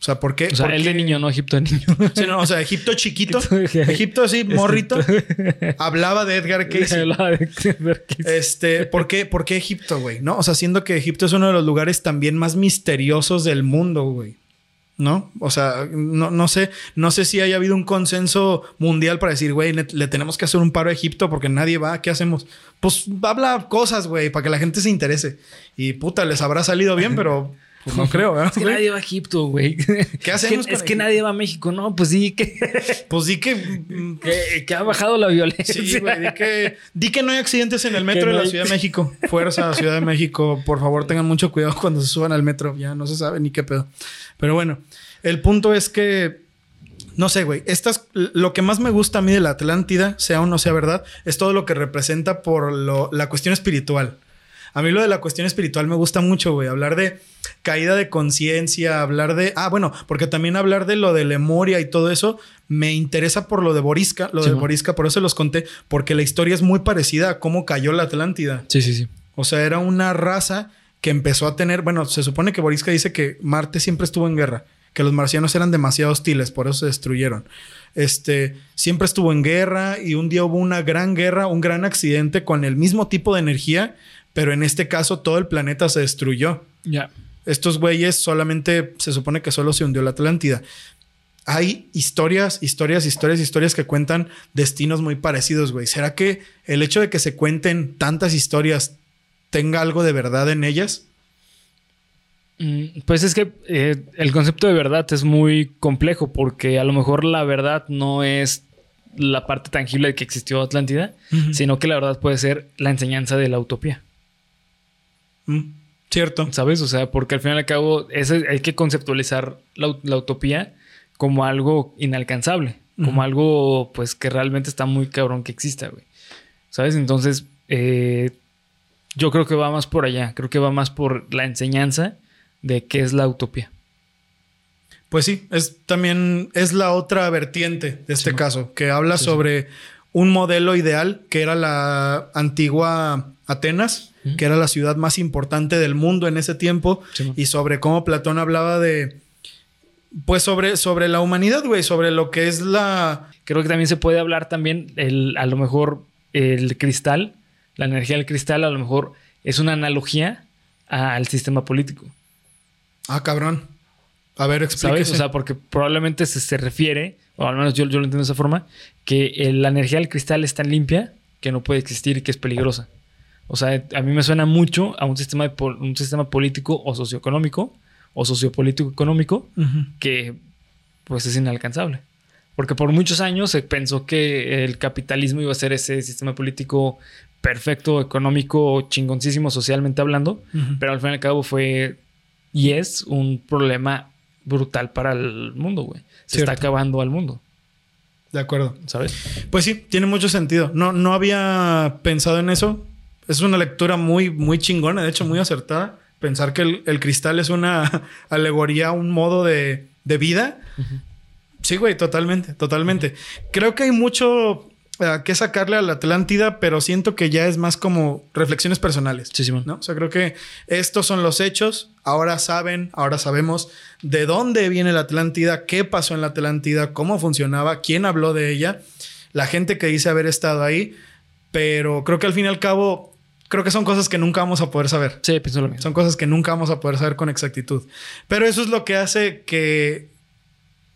O sea, ¿por qué? O sea, él de niño, no Egipto de niño. [LAUGHS] Sí, no, o sea, Egipto chiquito. Egipto- así, morrito. [LAUGHS] hablaba de Edgar Casey. Hablaba de ver qué- Este, ¿por qué, por qué Egipto, güey? ¿No? O sea, siendo que Egipto es uno de los lugares también más misteriosos del mundo, güey. ¿No? O sea, no, no sé, no sé si haya habido un consenso mundial para decir, güey, le, le tenemos que hacer un paro a Egipto porque nadie va, ¿qué hacemos? Pues habla cosas, güey, para que la gente se interese. Y puta, les habrá salido bien, [LAUGHS] pero pues, no creo, ¿verdad? Es que nadie va a Egipto, güey. ¿Qué hacemos Es que, es que nadie va a México. No, pues sí, que, [LAUGHS] Pues di que. [LAUGHS] que, que ha bajado la violencia. Sí, güey, di que, di que no hay accidentes en el metro de no la hay- Ciudad de [LAUGHS] México. Fuerza, Ciudad de México. Por favor, tengan mucho cuidado cuando se suban al metro. Ya no se sabe ni qué pedo. Pero bueno, el punto es que. No sé, güey. Estas, lo que más me gusta a mí de la Atlántida, sea o no sea verdad, es todo lo que representa por lo- la cuestión espiritual. A mí lo de la cuestión espiritual me gusta mucho, güey. Hablar de caída de conciencia, hablar de... Ah, bueno, porque también hablar de lo de Lemuria y todo eso me interesa por lo de Borisca. Lo Sí, de man. Borisca, por eso los conté, porque la historia es muy parecida a cómo cayó la Atlántida. Sí, sí, sí. O sea, era una raza que empezó a tener... Bueno, se supone que Borisca dice que Marte siempre estuvo en guerra, que los marcianos eran demasiado hostiles, por eso se destruyeron. Este, siempre estuvo en guerra y un día hubo una gran guerra, un gran accidente con el mismo tipo de energía, pero en este caso todo el planeta se destruyó. Ya. estos güeyes solamente se supone que solo se hundió la Atlántida. Hay historias, historias, historias, historias que cuentan destinos muy parecidos, güey. ¿Será que el hecho de que se cuenten tantas historias tenga algo de verdad en ellas? Mm, Pues es que eh, el concepto de verdad es muy complejo porque a lo mejor la verdad no es la parte tangible de que existió Atlántida, sino que la verdad puede ser la enseñanza de la utopía, Mm, Cierto. ¿sabes? O sea, porque al fin y al cabo ese- hay que conceptualizar la, la utopía como algo inalcanzable, como algo pues que realmente está muy cabrón que exista, güey. ¿Sabes? Entonces, eh, yo creo que va más por allá, creo que va más por la enseñanza de qué es la utopía. Pues sí, es también es la otra vertiente de este Sí. caso, que habla Sí, sí. Un modelo ideal que era la antigua Atenas, que era la ciudad más importante del mundo en ese tiempo, Sí, y sobre cómo Platón hablaba de, pues sobre, sobre la humanidad, güey, sobre lo que es la... Creo que también se puede hablar también, el, a lo mejor el cristal, la energía del cristal, a lo mejor es una analogía al sistema político. Ah, cabrón. A ver, explíquese. ¿Sabes? O sea, porque probablemente se, se refiere, o al menos yo, yo lo entiendo de esa forma, que el- la energía del cristal es tan limpia que no puede existir y que es peligrosa. O sea, a mí me suena mucho a un sistema, de pol- un sistema político o socioeconómico, o sociopolítico económico, que pues es inalcanzable. Porque por muchos años se pensó que el capitalismo iba a ser ese sistema político perfecto, económico, chingoncísimo socialmente hablando, pero al fin y al cabo fue y es un problema brutal para el mundo, güey. Se Cierto. está acabando al mundo, De acuerdo. ¿sabes? Pues sí, tiene mucho sentido. No, no había pensado en eso. Es una lectura muy, muy chingona, de hecho, muy acertada. Pensar que el, el cristal es una [LAUGHS] alegoría, un modo de, de vida. Sí, güey, totalmente, totalmente. Creo que hay mucho eh, que sacarle a la Atlántida, pero siento que ya es más como reflexiones personales. Sí, Simón. ¿no? O sea, creo que estos son los hechos. Ahora saben, ahora sabemos de dónde viene la Atlántida, qué pasó en la Atlántida, cómo funcionaba, quién habló de ella, la gente que dice haber estado ahí. Pero creo que al fin y al cabo, creo que son cosas que nunca vamos a poder saber. Sí, pienso lo mismo. Son cosas que nunca vamos a poder saber con exactitud. Pero eso es lo que hace que,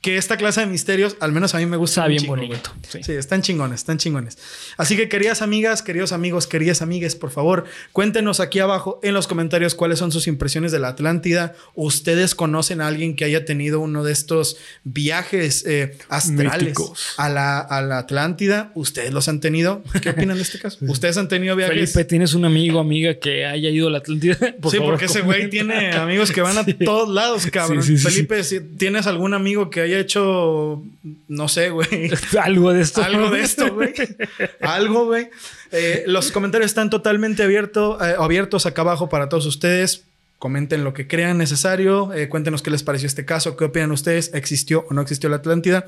que esta clase de misterios, al menos a mí me gusta. Está bien chingo, bonito. Sí. Sí, están chingones, están chingones. Así que queridas amigas, queridos amigos, queridas amigues, por favor, cuéntenos aquí abajo en los comentarios cuáles son sus impresiones de la Atlántida. ¿Ustedes conocen a alguien que haya tenido uno de estos viajes eh, astrales Místicos. a la, a la Atlántida? ¿Ustedes los han tenido? ¿Qué opinan de este caso? [LAUGHS] ¿Ustedes han tenido viajes? Felipe, ¿tienes un amigo o amiga que haya ido a la Atlántida? [LAUGHS] Por sí, favor, porque ese güey tiene amigos que van a [LAUGHS] Sí. todos lados, cabrón. Sí, sí, sí, Felipe, si tienes algún amigo que haya hecho, no sé, güey. [LAUGHS] Algo de esto. Algo de esto, güey. [LAUGHS] Algo, güey. Eh, los comentarios están totalmente abierto, eh, abiertos acá abajo para todos ustedes. Comenten lo que crean necesario. eh, cuéntenos qué les pareció este caso. ¿Qué opinan ustedes? ¿Existió o no existió la Atlántida?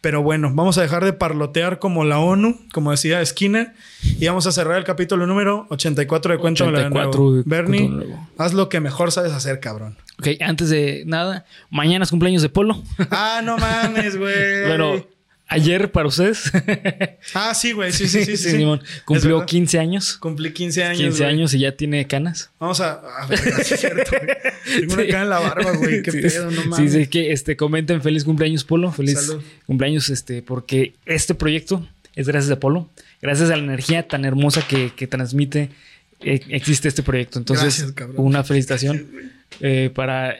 Pero bueno, vamos a dejar de parlotear como la ONU, como decía Skinner. Y vamos a cerrar el capítulo número 84 de Cuéntamela de 84 nuevo. de Bernie, haz lo que mejor sabes hacer, cabrón. Ok, antes de nada, mañana es cumpleaños de Polo. Ah, no mames, güey. [LAUGHS] bueno, ayer para ustedes. [LAUGHS] Ah, sí, güey. Sí, sí, sí. sí, sí. Cumplió verdad. 15 años. Cumplí 15 años. 15 güey. años y ya tiene canas. Vamos a. Verdad, [LAUGHS] sí es cierto, güey. Tengo una Sí. cara en la barba, güey. Qué Sí, pedo, no Sí, mames. sí, que este, comenten feliz cumpleaños, Polo. Feliz Salud. cumpleaños, este, porque este proyecto es gracias a Polo. Gracias a la energía tan hermosa que, que transmite, existe este proyecto. Entonces, Gracias, cabrón. una felicitación eh, para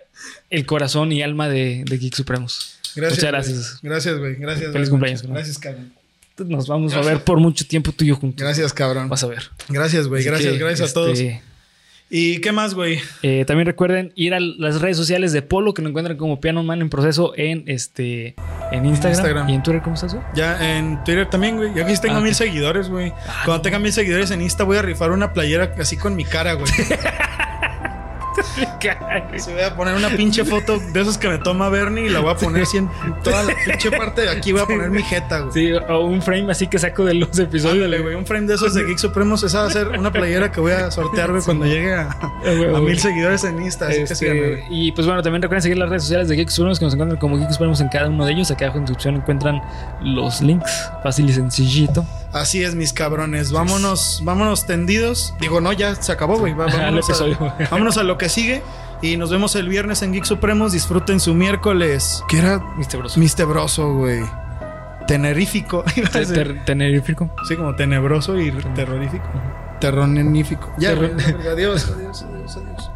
el corazón y alma de, de Geek Supremos. Gracias. Muchas gracias. Gracias, güey. Gracias. Feliz cumpleaños, güey. Gracias, cabrón. Nos vamos a ver por mucho tiempo tú y yo juntos. Gracias, cabrón. Vas a ver. Gracias, güey. Gracias, que, gracias a todos. ¿Y qué más, güey? Eh, también recuerden ir a las redes sociales de Polo que lo encuentran como Piano Man en proceso en este en Instagram. Instagram. ¿Y en Twitter cómo estás? güey? Ya en Twitter también, güey. Yo aquí tengo Ah, mil ok. seguidores, güey. Cuando tenga mil seguidores en Insta, voy a rifar una playera así con mi cara, güey. [LAUGHS] Se voy a poner una pinche foto de esos que me toma Bernie y la voy a poner así en toda la pinche parte de aquí. Voy a poner mi jeta, güey. Sí, o un frame así que saco de los episodios. Ándale, güey. Un frame de esos de Geek Supremos. Esa va a ser una playera que voy a sortear, güey, cuando llegue a, güey. mil seguidores en Insta. Así que Este, güey. y pues bueno, también recuerden seguir las redes sociales de Geek Supremos que nos encuentran como Geek Supremos en cada uno de ellos. Aquí abajo en la descripción encuentran los links. Fácil y sencillito. Así es, mis cabrones. Vámonos, vámonos tendidos. Digo, no, ya se acabó, güey. [LAUGHS] Vámonos, episodio. a, vámonos a lo que sigue. Y nos vemos el viernes en Geek Supremos. Disfruten su miércoles. Que era Misterioso. mistebroso, güey. Tenerífico. [LAUGHS] Te- ter- Tenerífico. Sí, como tenebroso y terrorífico. Terronífico. Ya, [LAUGHS] adiós, adiós, adiós, adiós.